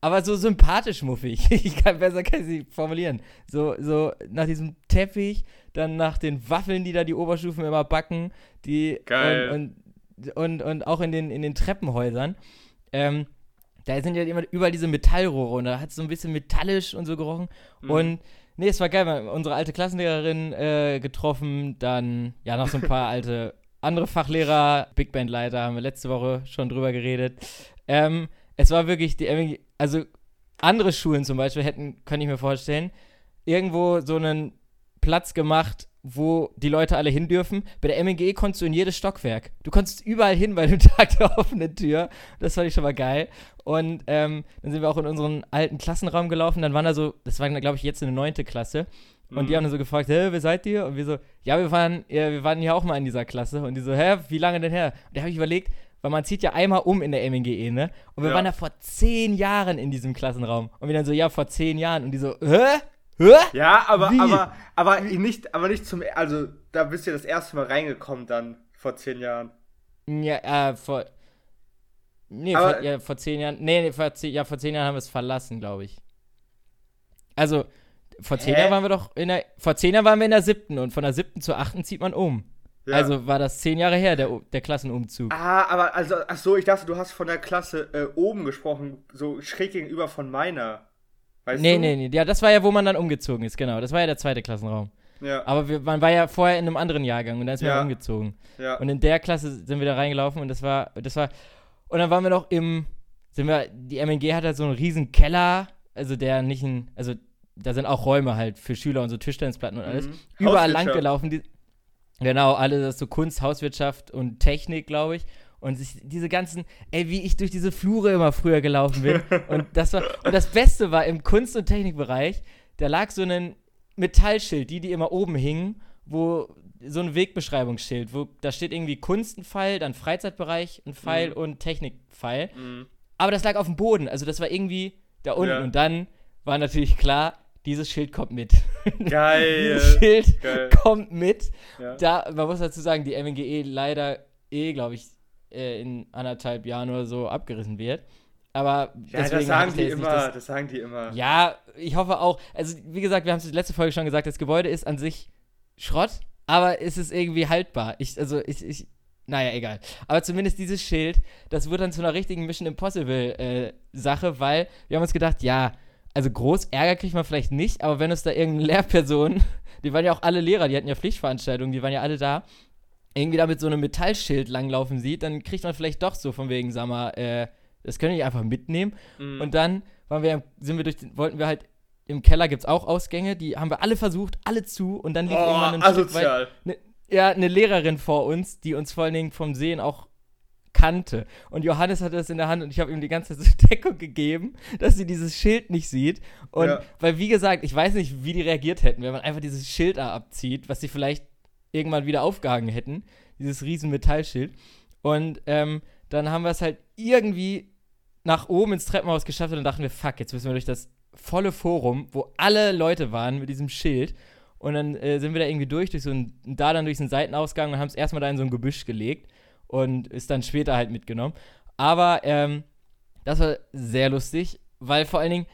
Aber so sympathisch muffig. Ich kann besser kann ich sie formulieren. So, so nach diesem Teppich, dann nach den Waffeln, die da die Oberstufen immer backen, die Geil. Und, und, und, und auch in den, in den Treppenhäusern. Ähm, da sind ja immer überall diese Metallrohre und da hat es so ein bisschen metallisch und so gerochen. Mhm. Und nee, es war geil. Wir haben unsere alte Klassenlehrerin äh, getroffen, dann ja noch so ein paar alte andere Fachlehrer, Big Band Leiter, haben wir letzte Woche schon drüber geredet. Ähm, es war wirklich die, MG also andere Schulen zum Beispiel hätten, kann ich mir vorstellen, irgendwo so einen Platz gemacht, wo die Leute alle hin dürfen. Bei der MNG konntest du in jedes Stockwerk. Du konntest überall hin bei dem Tag der offenen Tür. Das fand ich schon mal geil. Und ähm, dann sind wir auch in unseren alten Klassenraum gelaufen. Dann waren da so, das war, glaube ich, jetzt eine neunte Klasse. Und die Mhm. haben dann so gefragt, hä, wer seid ihr? Und wir so, ja, wir waren, ja, wir waren ja auch mal in dieser Klasse. Und die so, hä, wie lange denn her? Und da habe ich überlegt, weil man zieht ja einmal um in der MNGE, ne? Und wir Ja. waren da vor zehn Jahren in diesem Klassenraum. Und wir dann so, ja, vor zehn Jahren. Und die so, hä? Hä? Ja, aber, Wie? aber, aber nicht, aber nicht zum, also da bist du ja das erste Mal reingekommen dann vor zehn Jahren. Ja, äh, vor. Nee, Aber- vor, ja, vor zehn Jahren. Nee, nee vor, zehn, ja, vor zehn Jahren haben wir es verlassen, glaube ich. Also, vor zehn Hä? Jahren waren wir doch in der. Vor zehn Jahren waren wir in der siebten und von der siebten zur achten zieht man um. Ja. Also war das zehn Jahre her, der, der Klassenumzug. Ah, aber also, ach so, ich dachte, du hast von der Klasse äh, oben gesprochen, so schräg gegenüber von meiner. Weißt nee, du? nee, nee. Ja, das war ja, wo man dann umgezogen ist, genau. Das war ja der zweite Klassenraum. Ja, Aber wir, man war ja vorher in einem anderen Jahrgang und da ist man Ja. umgezogen. ja. Und in der Klasse sind wir da reingelaufen und das war, das war, und dann waren wir noch im, sind wir, die MNG hat halt so einen riesen Keller, also der nicht ein, also da sind auch Räume halt für Schüler und so Tischtennisplatten und alles. Mhm. Überall lang gelaufen, die, genau, alles das so Kunst, Hauswirtschaft und Technik, glaube ich. Und sich, diese ganzen, ey, wie ich durch diese Flure immer früher gelaufen bin. und das war, und das Beste war im Kunst- und Technikbereich, da lag so ein Metallschild, die, die immer oben hingen, wo so ein Wegbeschreibungsschild, wo da steht irgendwie Kunst ein Pfeil, dann Freizeitbereich ein Pfeil Mhm. und Technikpfeil. Mhm. Aber das lag auf dem Boden, also das war irgendwie da unten. Ja. Und dann war natürlich klar, dieses Schild kommt mit. Geil. dieses Schild Geil. kommt mit. Ja. Da, man muss dazu sagen, die MNGE leider eh, glaube ich, äh, in anderthalb Jahren oder so abgerissen wird. Aber Ja, deswegen das sagen die immer, das- das sagen die immer. ja, ich hoffe auch. Also, wie gesagt, wir haben es in der letzten Folge schon gesagt, das Gebäude ist an sich Schrott, aber es ist irgendwie haltbar. Ich, also, ich, ich, naja, egal. Aber zumindest dieses Schild, das wird dann zu einer richtigen Mission Impossible äh, Sache, weil wir haben uns gedacht, ja, also groß Ärger kriegt man vielleicht nicht, aber wenn uns da irgendeine Lehrperson, die waren ja auch alle Lehrer, die hatten ja Pflichtveranstaltungen, die waren ja alle da, irgendwie da mit so einem Metallschild langlaufen sieht, dann kriegt man vielleicht doch so von wegen, sag mal, äh, das können wir nicht einfach mitnehmen. Mhm. Und dann waren wir, sind wir durch den, wollten wir halt, im Keller gibt es auch Ausgänge, die haben wir alle versucht, alle zu und dann lief oh, irgendwann ein Stück weit, asozial. ne, ja, eine Lehrerin vor uns, die uns vor allen Dingen vom Sehen auch kannte. Und Johannes hatte das in der Hand und ich habe ihm die ganze Zeit so Deckung gegeben, dass sie dieses Schild nicht sieht. Und Ja. weil, wie gesagt, ich weiß nicht, wie die reagiert hätten, wenn man einfach dieses Schild da abzieht, was sie vielleicht irgendwann wieder aufgehangen hätten, dieses riesen Metallschild. Und ähm, dann haben wir es halt irgendwie nach oben ins Treppenhaus geschafft und dann dachten wir, fuck, jetzt müssen wir durch das volle Forum, wo alle Leute waren mit diesem Schild. Und dann äh, sind wir da irgendwie durch, durch so ein, da dann durch so einen Seitenausgang und haben es erstmal da in so ein Gebüsch gelegt und ist dann später halt mitgenommen. Aber ähm, das war sehr lustig, weil vor allen Dingen,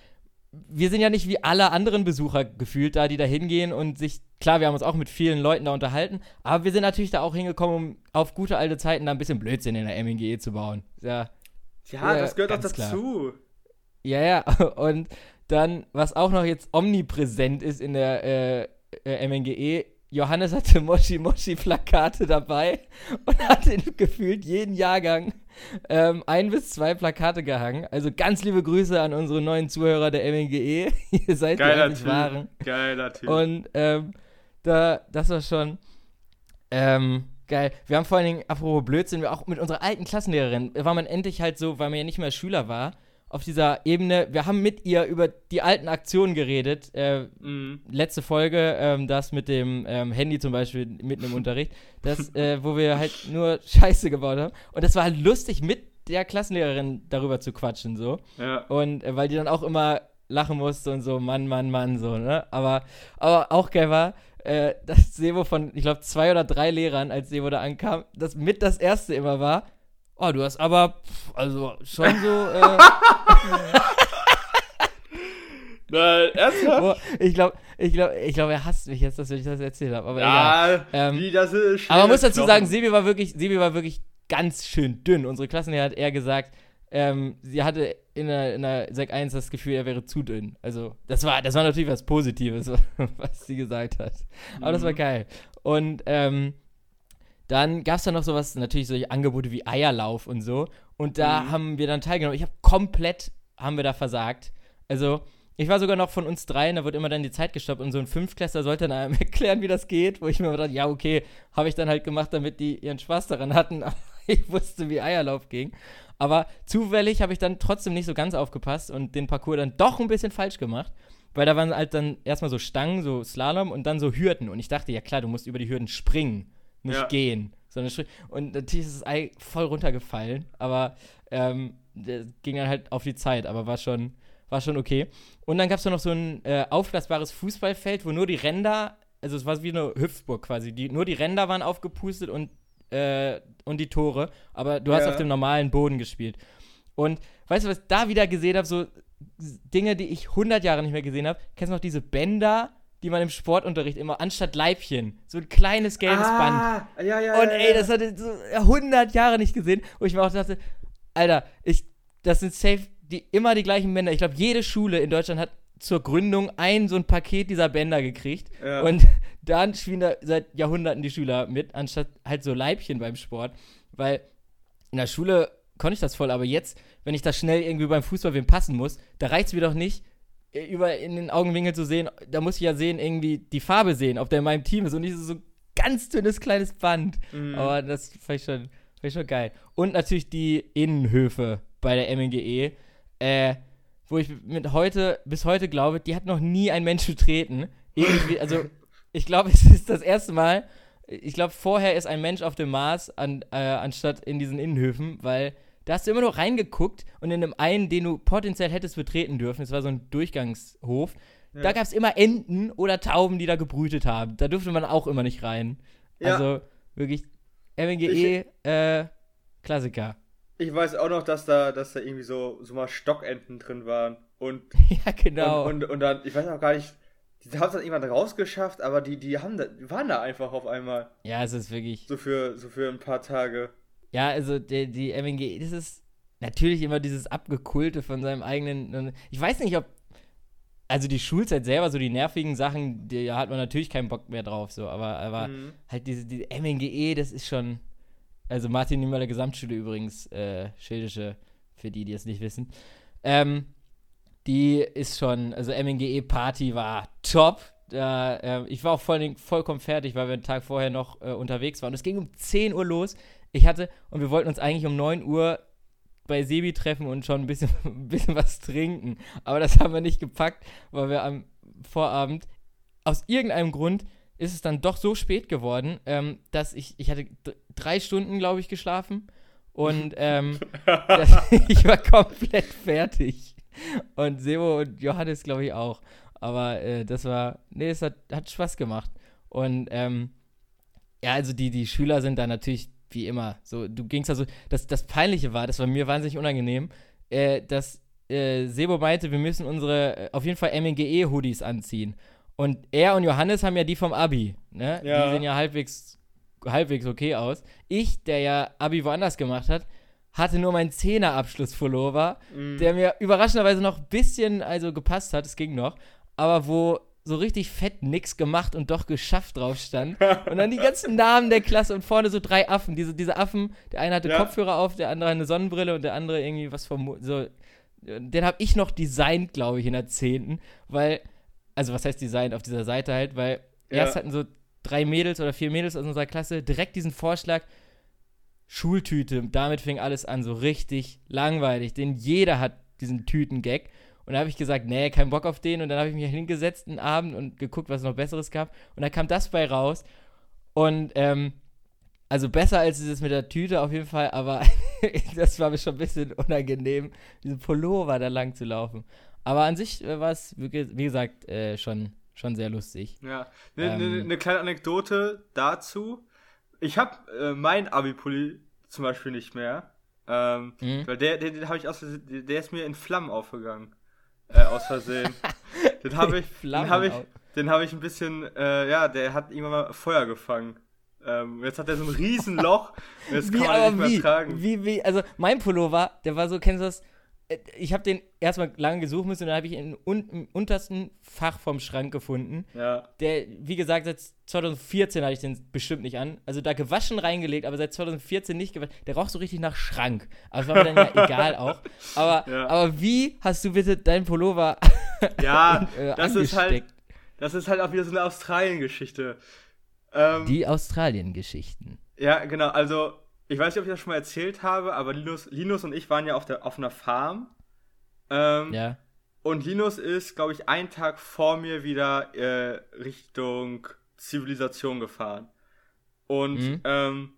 wir sind ja nicht wie alle anderen Besucher gefühlt da, die da hingehen und sich, klar, wir haben uns auch mit vielen Leuten da unterhalten, aber wir sind natürlich da auch hingekommen, um auf gute alte Zeiten da ein bisschen Blödsinn in der MNGE zu bauen. Ja, Ja, Ja, das gehört auch ganz klar. dazu. ja, ja. Und dann, was auch noch jetzt omnipräsent ist in der äh, äh, MNGE, Johannes hatte Moshi-Moshi-Plakate dabei und hat in gefühlt jeden Jahrgang ähm, ein bis zwei Plakate gehangen. Also ganz liebe Grüße an unsere neuen Zuhörer der MNGE. Ihr seid die Geiler einzig Typ. wahren. Geiler Typ. Und ähm, da, das war schon ähm, geil. Wir haben vor allen Dingen, apropos Blödsinn, wir auch mit unserer alten Klassenlehrerin, war man endlich halt so, weil man ja nicht mehr Schüler war, auf dieser Ebene, wir haben mit ihr über die alten Aktionen geredet. Äh, mhm. letzte Folge, ähm, das mit dem ähm, Handy zum Beispiel mitten im Unterricht, das, äh, wo wir halt nur Scheiße gebaut haben. Und das war halt lustig, mit der Klassenlehrerin darüber zu quatschen, so. Ja. Und äh, weil die dann auch immer lachen musste und so, Mann, Mann, Mann, so, ne? Aber, aber auch geil war, äh, dass Sebo von, ich glaube, zwei oder drei Lehrern, als Sebo da ankam, das mit das erste immer war, oh, du hast aber, pff, also schon so, äh, Na, ernsthaft? oh, ich glaube, ich glaube, ich glaube, er hasst mich jetzt, dass ich das erzählt habe, aber. Ja, Ähm, wie das ist. Aber man muss dazu sagen, Sebi war wirklich, Sebi war wirklich ganz schön dünn. Unsere Klassenlehrer hat eher gesagt, ähm, sie hatte in der, in der Sek 1 das Gefühl, er wäre zu dünn. Also, das war, das war natürlich was Positives, was sie gesagt hat. Aber das war Mhm. geil. Und ähm, dann gab es da noch sowas, natürlich solche Angebote wie Eierlauf und so. Und da Mhm. haben wir dann teilgenommen. Ich habe komplett, haben wir da versagt. Also, ich war sogar noch von uns dreien, da wird immer dann die Zeit gestoppt und so ein Fünftklässler sollte dann einem erklären, wie das geht, wo ich mir dachte, ja, okay, habe ich dann halt gemacht, damit die ihren Spaß daran hatten, aber ich wusste, wie Eierlauf ging. Aber zufällig habe ich dann trotzdem nicht so ganz aufgepasst und den Parcours dann doch ein bisschen falsch gemacht, weil da waren halt dann erstmal so Stangen, so Slalom und dann so Hürden und ich dachte, ja klar, du musst über die Hürden springen, nicht Ja. gehen, sondern. Und natürlich ist das Ei voll runtergefallen, aber ähm, das ging dann halt auf die Zeit, aber war schon, war schon okay. Und dann gab es noch so ein äh, aufblasbares Fußballfeld, wo nur die Ränder, also es war wie eine Hüpfburg quasi, die, nur die Ränder waren aufgepustet und, äh, und die Tore, aber du hast Ja. auf dem normalen Boden gespielt. Und weißt du, was ich da wieder gesehen habe? So Dinge, die ich 100 Jahre nicht mehr gesehen habe. Kennst du noch diese Bänder, die man im Sportunterricht immer anstatt Leibchen, so ein kleines gelbes Band. ah, Ja, ja, Und ja, ey, das hatte so 100 Jahre nicht gesehen, wo ich mir auch dachte, Alter, ich, das sind safe die, immer die gleichen Bänder. Ich glaube, jede Schule in Deutschland hat zur Gründung ein so ein Paket dieser Bänder gekriegt Ja. und dann spielen da seit Jahrhunderten die Schüler mit, anstatt halt so Leibchen beim Sport, weil in der Schule konnte ich das voll, aber jetzt, wenn ich da schnell irgendwie beim Fußball wem passen muss, da reicht es mir doch nicht, über in den Augenwinkel zu sehen, da muss ich ja sehen, irgendwie die Farbe sehen, ob der in meinem Team ist und nicht so ein ganz dünnes kleines Band. Mhm. Aber das fand ich, schon, fand ich schon geil. Und natürlich die Innenhöfe bei der MNGE, äh, wo ich mit heute, bis heute glaube, die hat noch nie ein Mensch betreten. Irgendwie, also ich glaube, es ist das erste Mal, ich glaube, vorher ist ein Mensch auf dem Mars an, äh, anstatt in diesen Innenhöfen, weil da hast du immer nur reingeguckt und in dem einen, den du potenziell hättest betreten dürfen, das war so ein Durchgangshof, da gab es immer Enten oder Tauben, die da gebrütet haben. Da durfte man auch immer nicht rein. Ja. Also wirklich, MNGE, äh, Klassiker. Ich weiß auch noch, dass da, dass da irgendwie so, so mal Stockenten drin waren. Und, ja, genau. und, und, und dann, ich weiß auch gar nicht, die haben es dann irgendwann rausgeschafft, aber die, die haben da, die waren da einfach auf einmal. ja, es ist wirklich. So für, so für ein paar Tage. Ja, also die, die MNG, das ist natürlich immer dieses Abgekulte von seinem eigenen. Ich weiß nicht, ob. Also die Schulzeit selber, so die nervigen Sachen, da hat man natürlich keinen Bock mehr drauf, so, aber, aber Mhm. halt diese, diese MNGE, das ist schon. Also Martin Niemöller Gesamtschule übrigens, äh, Schildische, für die, die es nicht wissen. Ähm, die ist schon, also MNGE Party war top. Da, äh, ich war auch voll, vollkommen fertig, weil wir einen Tag vorher noch äh, unterwegs waren. Es ging um 10 Uhr los. Ich hatte, und wir wollten uns eigentlich um 9 Uhr bei Sebi treffen und schon ein bisschen, ein bisschen was trinken. Aber das haben wir nicht gepackt, weil wir am Vorabend, aus irgendeinem Grund, ist es dann doch so spät geworden, ähm, dass ich, ich hatte drei Stunden, glaube ich, geschlafen. Und ähm, ich war komplett fertig. Und Sebo und Johannes, glaube ich, auch. Aber äh, das war, nee, es hat, hat Spaß gemacht. Und ähm, ja, also die, die Schüler sind da natürlich wie immer. So, du gingst also, das, das Peinliche war, das war mir wahnsinnig unangenehm, äh, dass äh, Sebo meinte, wir müssen unsere äh, auf jeden Fall MNGE-Hoodies anziehen. Und er und Johannes haben ja die vom Abi, ne? Ja. Die sehen ja halbwegs, halbwegs okay aus. Ich, der ja Abi woanders gemacht hat, hatte nur meinen Zehnerabschluss-Pullover, Mhm. der mir überraschenderweise noch ein bisschen also gepasst hat, es ging noch, aber wo so richtig fett nix gemacht und doch geschafft drauf stand. Und dann die ganzen Namen der Klasse und vorne so drei Affen. Diese, diese Affen, der eine hatte Ja. Kopfhörer auf, der andere eine Sonnenbrille und der andere irgendwie was vom. So, den habe ich noch designt, glaube ich, in der 10. Weil, also was heißt designt auf dieser Seite halt, weil Ja. erst hatten so drei Mädels oder vier Mädels aus unserer Klasse direkt diesen Vorschlag, Schultüte. Damit fing alles an, so richtig langweilig. Denn jeder hat diesen Tüten-Gag. Und da habe ich gesagt, nee, kein Bock auf den. Und dann habe ich mich hingesetzt einen Abend und geguckt, was es noch Besseres gab. Und da kam das bei raus. Und, ähm, also besser als dieses mit der Tüte auf jeden Fall, aber das war mir schon ein bisschen unangenehm, diesen Pullover da lang zu laufen. Aber an sich äh, war es, wie ge- wie gesagt, äh, schon, schon sehr lustig. Ja, eine ne, Ähm. ne kleine Anekdote dazu. Ich habe äh, mein Abi-Pulli zum Beispiel nicht mehr. Ähm, Mhm. Weil der, den, den habe ich aus der ist mir in Flammen aufgegangen. Äh, aus Versehen. den habe ich, den habe ich, den habe ich ein bisschen, äh, ja, der hat irgendwann mal Feuer gefangen. Ähm, jetzt hat er so ein Riesenloch. jetzt kann Wie, man ihn aber nicht mehr wie, tragen. wie, wie, also mein Pullover, der war so, kennst du das? Äh, Ich habe den erstmal lange gesucht müssen und dann habe ich ihn un im untersten Fach vom Schrank gefunden. Ja. Der, wie gesagt, seit 2014 hatte ich den bestimmt nicht an. Also da gewaschen reingelegt, aber seit 2014 nicht gewaschen. Der roch so richtig nach Schrank. Aber es war mir dann ja egal auch. Aber, Ja. aber wie hast du bitte deinen Pullover Ja, äh, das ist halt, das ist halt auch wieder so eine Australien-Geschichte. Ähm, Die Australien-Geschichten. Ja, genau. Also, ich weiß nicht, ob ich das schon mal erzählt habe, aber Linus, Linus und ich waren ja auf, der, auf einer Farm. Ähm, Ja. Und Linus ist, glaube ich, einen Tag vor mir wieder äh, Richtung Zivilisation gefahren. Und Mhm. ähm,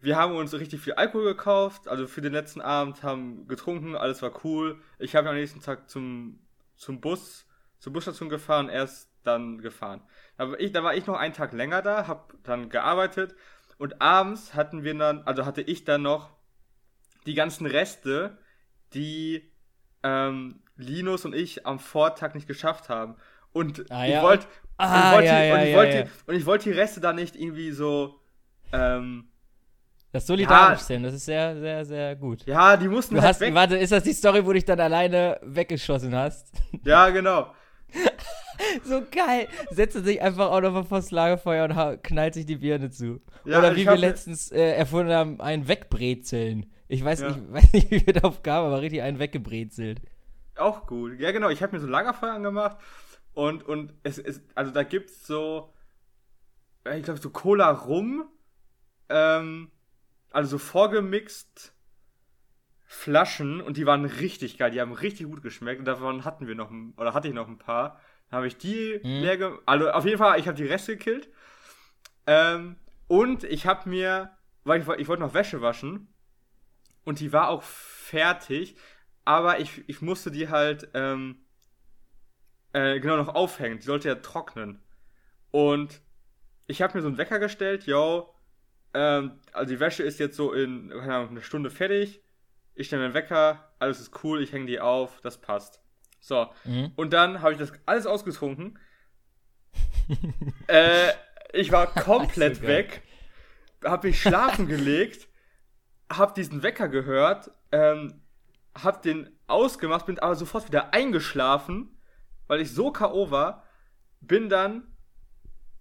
wir haben uns richtig viel Alkohol gekauft, also für den letzten Abend haben getrunken, alles war cool. Ich habe am nächsten Tag zum, zum Bus, zur Busstation gefahren, er ist dann gefahren. Aber ich, da war ich noch einen Tag länger da, habe dann gearbeitet und abends hatten wir dann, also hatte ich dann noch die ganzen Reste, die ähm, Linus und ich am Vortag nicht geschafft haben. Und Ah, ich wollte Ah, und ich wollte, ja, ja, und ich ja, wollte, ja. und ich wollte die Reste da nicht irgendwie so, ähm, Das solidarisch Ja. sein, das ist sehr, sehr, sehr gut. ja, die mussten Du halt hast, weg. warte, ist das die Story, wo du dich dann alleine weggeschossen hast? Ja, genau. So geil. Setzt er sich einfach auch noch mal vors Lagerfeuer und knallt sich die Birne zu. Ja, Oder wie wir letztens äh, erfunden haben, ein Wegbrezeln. Ich weiß, Ja. nicht, weiß nicht, wie wir darauf kamen, aber richtig einen weggebrezelt. Auch gut. Ja, genau. Ich habe mir so ein Lagerfeuer angemacht und, und es ist, also da gibt's so, äh, ich glaube, so Cola rum, ähm, also so vorgemixt Flaschen und die waren richtig geil. Die haben richtig gut geschmeckt und davon hatten wir noch, ein, oder hatte ich noch ein paar. Habe ich die Mhm. leer ge Also auf jeden Fall, ich habe die Reste gekillt. Ähm, und ich habe mir, weil ich, ich wollte noch Wäsche waschen und die war auch fertig, aber ich, ich musste die halt ähm, äh, genau noch aufhängen. Die sollte ja trocknen. Und ich habe mir so einen Wecker gestellt, yo, ähm, also die Wäsche ist jetzt so in keine Ahnung, eine Stunde fertig. Ich stelle mir einen Wecker, alles ist cool, ich hänge die auf, das passt. So, Mhm. und dann habe ich das alles ausgetrunken. äh, ich war komplett So weg, habe mich schlafen gelegt, habe diesen Wecker gehört, ähm, habe den ausgemacht, bin aber sofort wieder eingeschlafen, weil ich so K.O. war, bin dann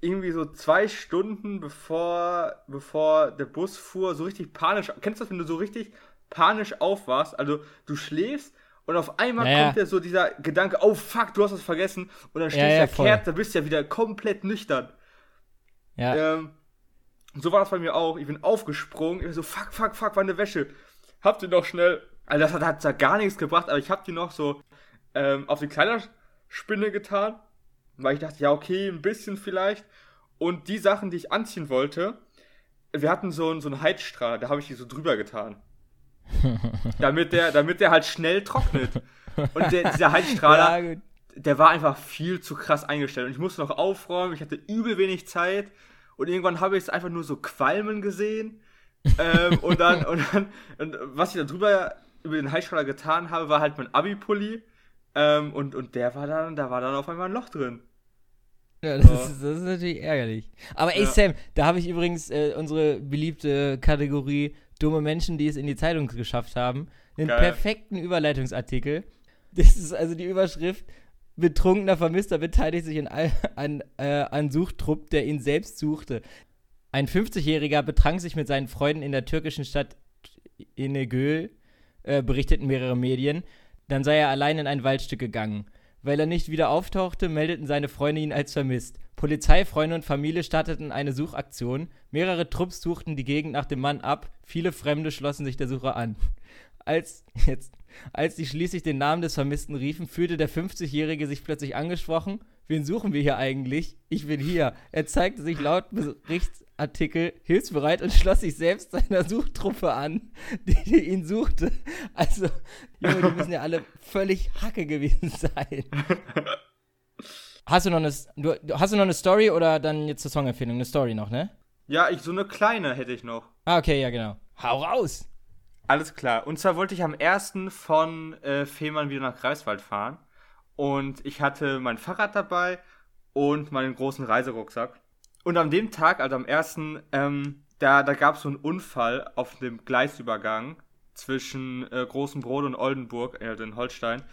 irgendwie so zwei Stunden bevor, bevor der Bus fuhr, so richtig panisch. Kennst du das, wenn du so richtig panisch aufwachst? Also du schläfst und auf einmal Ja, ja. kommt dir so dieser Gedanke, oh fuck, du hast was vergessen. Und dann stehst Ja, du ja, verkehrt, voll. da bist du ja wieder komplett nüchtern. Ja. Ähm, so war das bei mir auch. Ich bin aufgesprungen. Ich war so, fuck, fuck, fuck, meine Wäsche. Hab die noch schnell. Also das hat, hat da gar nichts gebracht, aber ich hab die noch so ähm, auf die Kleiderspinne getan. Weil ich dachte, ja, okay, ein bisschen vielleicht. Und die Sachen, die ich anziehen wollte, wir hatten so, einen- so einen Heizstrahl, da habe ich die so drüber getan. damit, der, damit der halt schnell trocknet. Und der, dieser Heizstrahler, Ja, der war einfach viel zu krass eingestellt. Und ich musste noch aufräumen, ich hatte übel wenig Zeit. Und irgendwann habe ich es einfach nur so Qualmen gesehen. ähm, und dann, und dann, und was ich da drüber über den Heizstrahler getan habe, war halt mein Abi-Pulli. Ähm, und, und der war dann, da war dann auf einmal ein Loch drin. Ja, das, ist, das ist natürlich ärgerlich. Aber ey, Ja. Sam, da habe ich übrigens äh, unsere beliebte Kategorie dumme Menschen, die es in die Zeitung geschafft haben, einen Geil. perfekten Überleitungsartikel. Das ist also die Überschrift: Betrunkener Vermisster beteiligt sich in an, äh, an Suchtrupp, der ihn selbst suchte. Ein 50-Jähriger betrank sich mit seinen Freunden in der türkischen Stadt Inegöl, äh, berichteten mehrere Medien. Dann sei er allein in ein Waldstück gegangen. Weil er nicht wieder auftauchte, meldeten seine Freunde ihn als vermisst. Polizei, Freunde und Familie starteten eine Suchaktion. Mehrere Trupps suchten die Gegend nach dem Mann ab. Viele Fremde schlossen sich der Suche an. Als, jetzt, als sie schließlich den Namen des Vermissten riefen, fühlte der 50-Jährige sich plötzlich angesprochen. Wen suchen wir hier eigentlich? Ich bin hier. Er zeigte sich laut Berichtsartikel hilfsbereit und schloss sich selbst seiner Suchtruppe an, die, die ihn suchte. Also, Junge, die müssen ja alle völlig Hacke gewesen sein. Hast du noch eine, du, hast du noch eine Story oder dann jetzt zur Songempfehlung? Eine Story noch, ne? Ja, ich, so eine kleine hätte ich noch. Ah, okay, ja, genau. Hau raus! Alles klar. Und zwar wollte ich am ersten von äh, Fehmarn wieder nach Greifswald fahren. Und ich hatte mein Fahrrad dabei und meinen großen Reiserucksack. Und an dem Tag, also am ersten, ähm, da, da gab es so einen Unfall auf dem Gleisübergang zwischen äh, Großen Brode und Oldenburg, also in Holstein.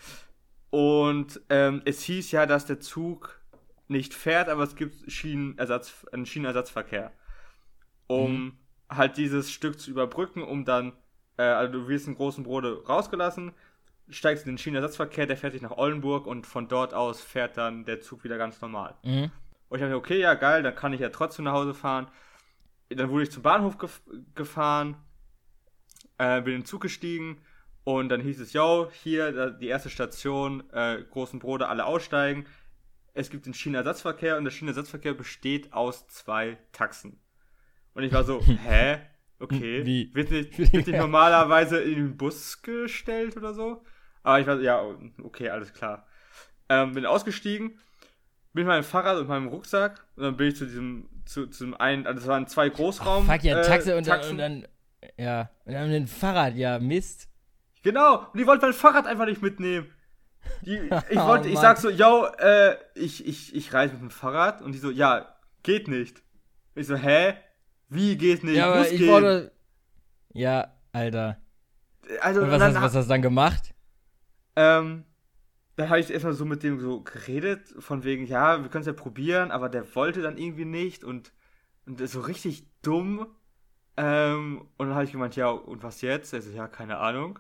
Und ähm, es hieß ja, dass der Zug nicht fährt, aber es gibt Schienenersatz, einen Schienenersatzverkehr. Um halt dieses Stück zu überbrücken, um dann, äh, also du wirst in Großen Brode rausgelassen, steigst in den Schienenersatzverkehr, der fährt dich nach Oldenburg und von dort aus fährt dann der Zug wieder ganz normal. Mhm. Und ich dachte, okay, ja geil, dann kann ich ja trotzdem nach Hause fahren. Dann wurde ich zum Bahnhof gef gefahren, äh, bin in den Zug gestiegen und dann hieß es, yo, hier die erste Station, äh, Großen Brode, alle aussteigen. Es gibt den Schienenersatzverkehr und der Schienenersatzverkehr besteht aus zwei Taxen. Und ich war so, hä? Okay. Wie? Wird nicht, wird nicht normalerweise in den Bus gestellt oder so? Aber ich war, ja, okay, alles klar. Ähm, bin ausgestiegen, mit meinem Fahrrad und meinem Rucksack und dann bin ich zu diesem, zu, zu dem einen, also es waren zwei Großraum. Fuck ja, äh, Taxe und, dann, und dann. Ja, und dann ein Fahrrad, ja, Mist. Genau, und die wollten mein Fahrrad einfach nicht mitnehmen. Die, ich Oh, wollte, ich Mann. sag so, yo, äh, ich, ich, ich reise mit dem Fahrrad und die so, ja, geht nicht. Ich so, hä? Wie geht nicht? ja, Muss ich gehen. wollte. Ja, Alter. also, Und was, dann, hast, was hast du dann gemacht? ähm, dann habe ich erstmal so mit dem so geredet, von wegen, ja, wir können es ja probieren, aber der wollte dann irgendwie nicht und, und so richtig dumm. Ähm, und dann habe ich gemeint, ja, und was jetzt? Er so, ja, keine Ahnung.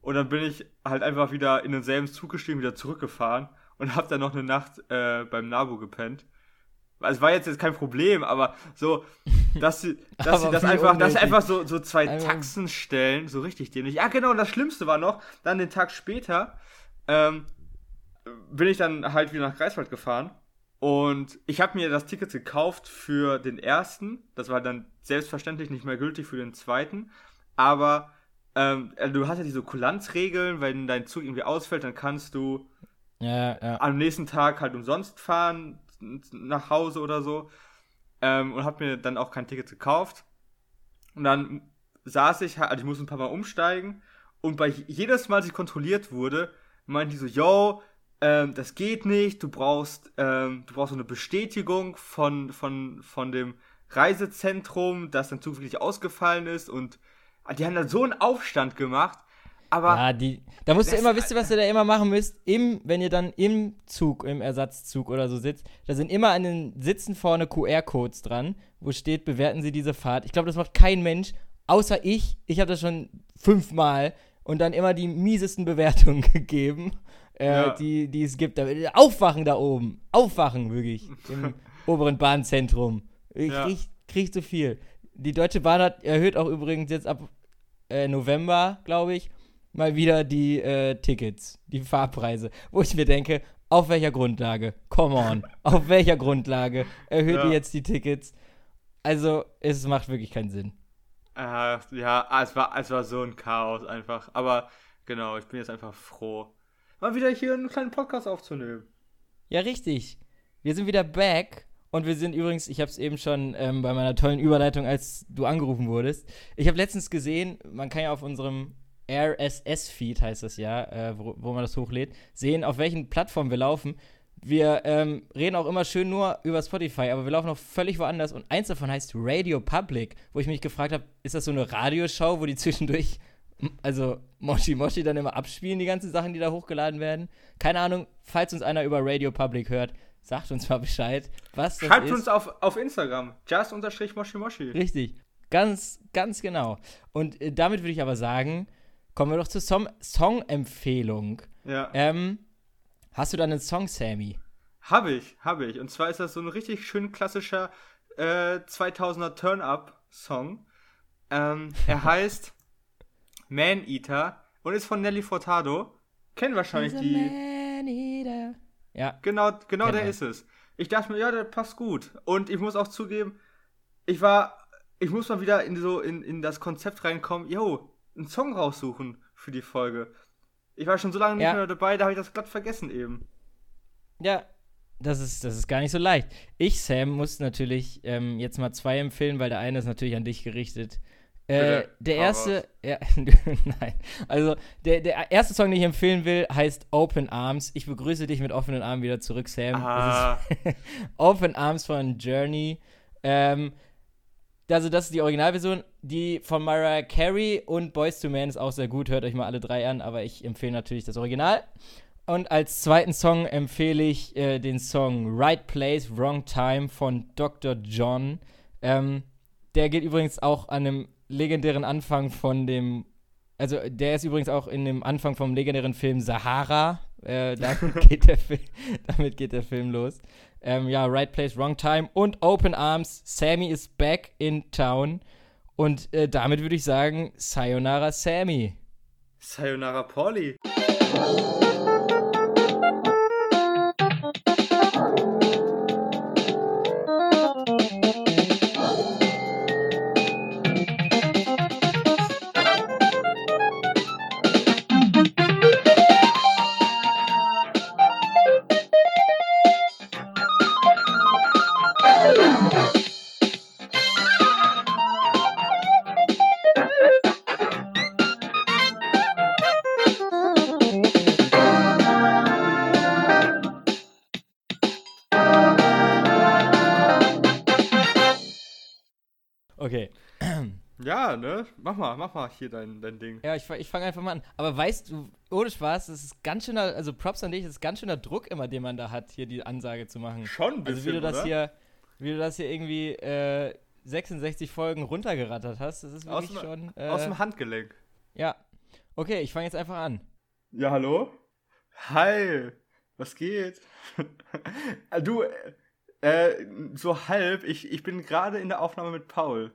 Und dann bin ich halt einfach wieder in denselben Zug gestiegen, wieder zurückgefahren und habe dann noch eine Nacht äh, beim Nabu gepennt. Also war jetzt, jetzt kein Problem, aber so, dass sie, dass sie das einfach, dass sie einfach so, so zwei Also- Taxen stellen, so richtig dämlich. Ja, genau, und das Schlimmste war noch, dann den Tag später, ähm, bin ich dann halt wieder nach Greifswald gefahren und ich habe mir das Ticket gekauft für den ersten. Das war dann selbstverständlich nicht mehr gültig für den zweiten. Aber ähm, also du hast ja diese Kulanzregeln, wenn dein Zug irgendwie ausfällt, dann kannst du Ja, ja. am nächsten Tag halt umsonst fahren nach Hause oder so. Ähm, und habe mir dann auch kein Ticket gekauft. Und dann saß ich, halt- also ich musste ein paar Mal umsteigen. Und bei jedes Mal, als ich kontrolliert wurde, meinten die so, yo, ähm, das geht nicht, du brauchst, ähm, du brauchst so eine Bestätigung von, von, von dem Reisezentrum, dein Zug wirklich ausgefallen ist. Und die haben da so einen Aufstand gemacht. Aber Ja, die, da musst du Das- immer, wisst ihr, was ihr da immer machen müsst? Im, wenn ihr dann im Zug, im Ersatzzug oder so sitzt, da sind immer an den Sitzen vorne QR-Codes dran, wo steht, bewerten Sie diese Fahrt. Ich glaube, das macht kein Mensch, außer ich. Ich habe das schon fünfmal und dann immer die miesesten Bewertungen gegeben, äh, Ja. die, die es gibt. Aufwachen da oben. Aufwachen, wirklich. Im oberen Bahnzentrum. Ich Ja. krieg, krieg zu viel. Die Deutsche Bahn hat erhöht auch übrigens jetzt ab äh, November, glaube ich, mal wieder die äh, Tickets, die Fahrpreise, wo ich mir denke, auf welcher Grundlage? Come on, auf welcher Grundlage erhöht Ja. ihr jetzt die Tickets? Also, es macht wirklich keinen Sinn. Äh, ja, es war, es war so ein Chaos einfach. Aber genau, ich bin jetzt einfach froh, mal wieder hier einen kleinen Podcast aufzunehmen. Ja, richtig. Wir sind wieder back und wir sind übrigens, ich habe es eben schon ähm, bei meiner tollen Überleitung, als du angerufen wurdest. Ich habe letztens gesehen, man kann ja auf unserem RSS-Feed, heißt das ja, äh, wo, wo man das hochlädt, sehen, auf welchen Plattformen wir laufen. Wir ähm, reden auch immer schön nur über Spotify, aber wir laufen auch völlig woanders und eins davon heißt Radio Public, wo ich mich gefragt habe, ist das so eine Radioshow, wo die zwischendurch, also Moshi Moshi dann immer abspielen, die ganzen Sachen, die da hochgeladen werden? Keine Ahnung, falls uns einer über Radio Public hört, sagt uns mal Bescheid, was das Schreibt ist. uns auf, auf Instagram, just-moshi-moshi. Richtig. Ganz, ganz genau. Und äh, damit würde ich aber sagen, kommen wir doch zur Som Song-Empfehlung. Ja, Ähm, hast du da einen Song, Sammy? hab ich, hab ich. Und zwar ist das so ein richtig schön klassischer äh, 2000er Turn-Up-Song. Ähm, er heißt Man Eater und ist von Nelly Furtado. Kennen wahrscheinlich die. Ja, Genau, genau der man. ist es. Ich dachte mir, ja, der passt gut. Und ich muss auch zugeben, ich war, ich muss mal wieder in so in, in das Konzept reinkommen, yo, einen Song raussuchen für die Folge. Ich war schon so lange nicht Ja. mehr dabei, da habe ich das glatt vergessen eben. ja. Das ist, das ist gar nicht so leicht. Ich, Sam, muss natürlich ähm, jetzt mal zwei empfehlen, weil der eine ist natürlich an dich gerichtet. Äh, der erste, ja, nein. Also, der, der erste Song, den ich empfehlen will, heißt Open Arms. Ich begrüße dich mit offenen Armen wieder zurück, Sam. Ah, Open Arms von Journey. Ähm, also, das ist die Originalversion. Die von Mariah Carey und Boys to Man ist auch sehr gut. Hört euch mal alle drei an, aber ich empfehle natürlich das Original. Und als zweiten Song empfehle ich äh, den Song Right Place, Wrong Time von Dr. John. Ähm, der geht übrigens auch an dem legendären Anfang von dem. Also, der ist übrigens auch in dem Anfang vom legendären Film Sahara. Äh, da geht der Fi- damit geht der Film los. Ähm, ja, Right Place, Wrong Time und Open Arms. Sammy is back in town. Und äh, damit würde ich sagen, Sayonara Sammy. Sayonara Polly. Mach mal, hier dein, dein Ding. Ja, ich, ich fange einfach mal an. Aber weißt du, ohne Spaß, das ist ganz schöner, also Props an dich, das ist ganz schöner Druck immer, den man da hat, hier die Ansage zu machen. Schon ein Also wie bisschen, du das oder? hier, wie du das hier irgendwie äh, 66 Folgen runtergerattert hast, das ist Aus wirklich dem- schon. Äh, Aus dem Handgelenk. ja. Okay, ich fange jetzt einfach an. Ja, hallo? Hi, was geht? Du, äh, äh, so halb, ich, ich bin gerade in der Aufnahme mit Paul.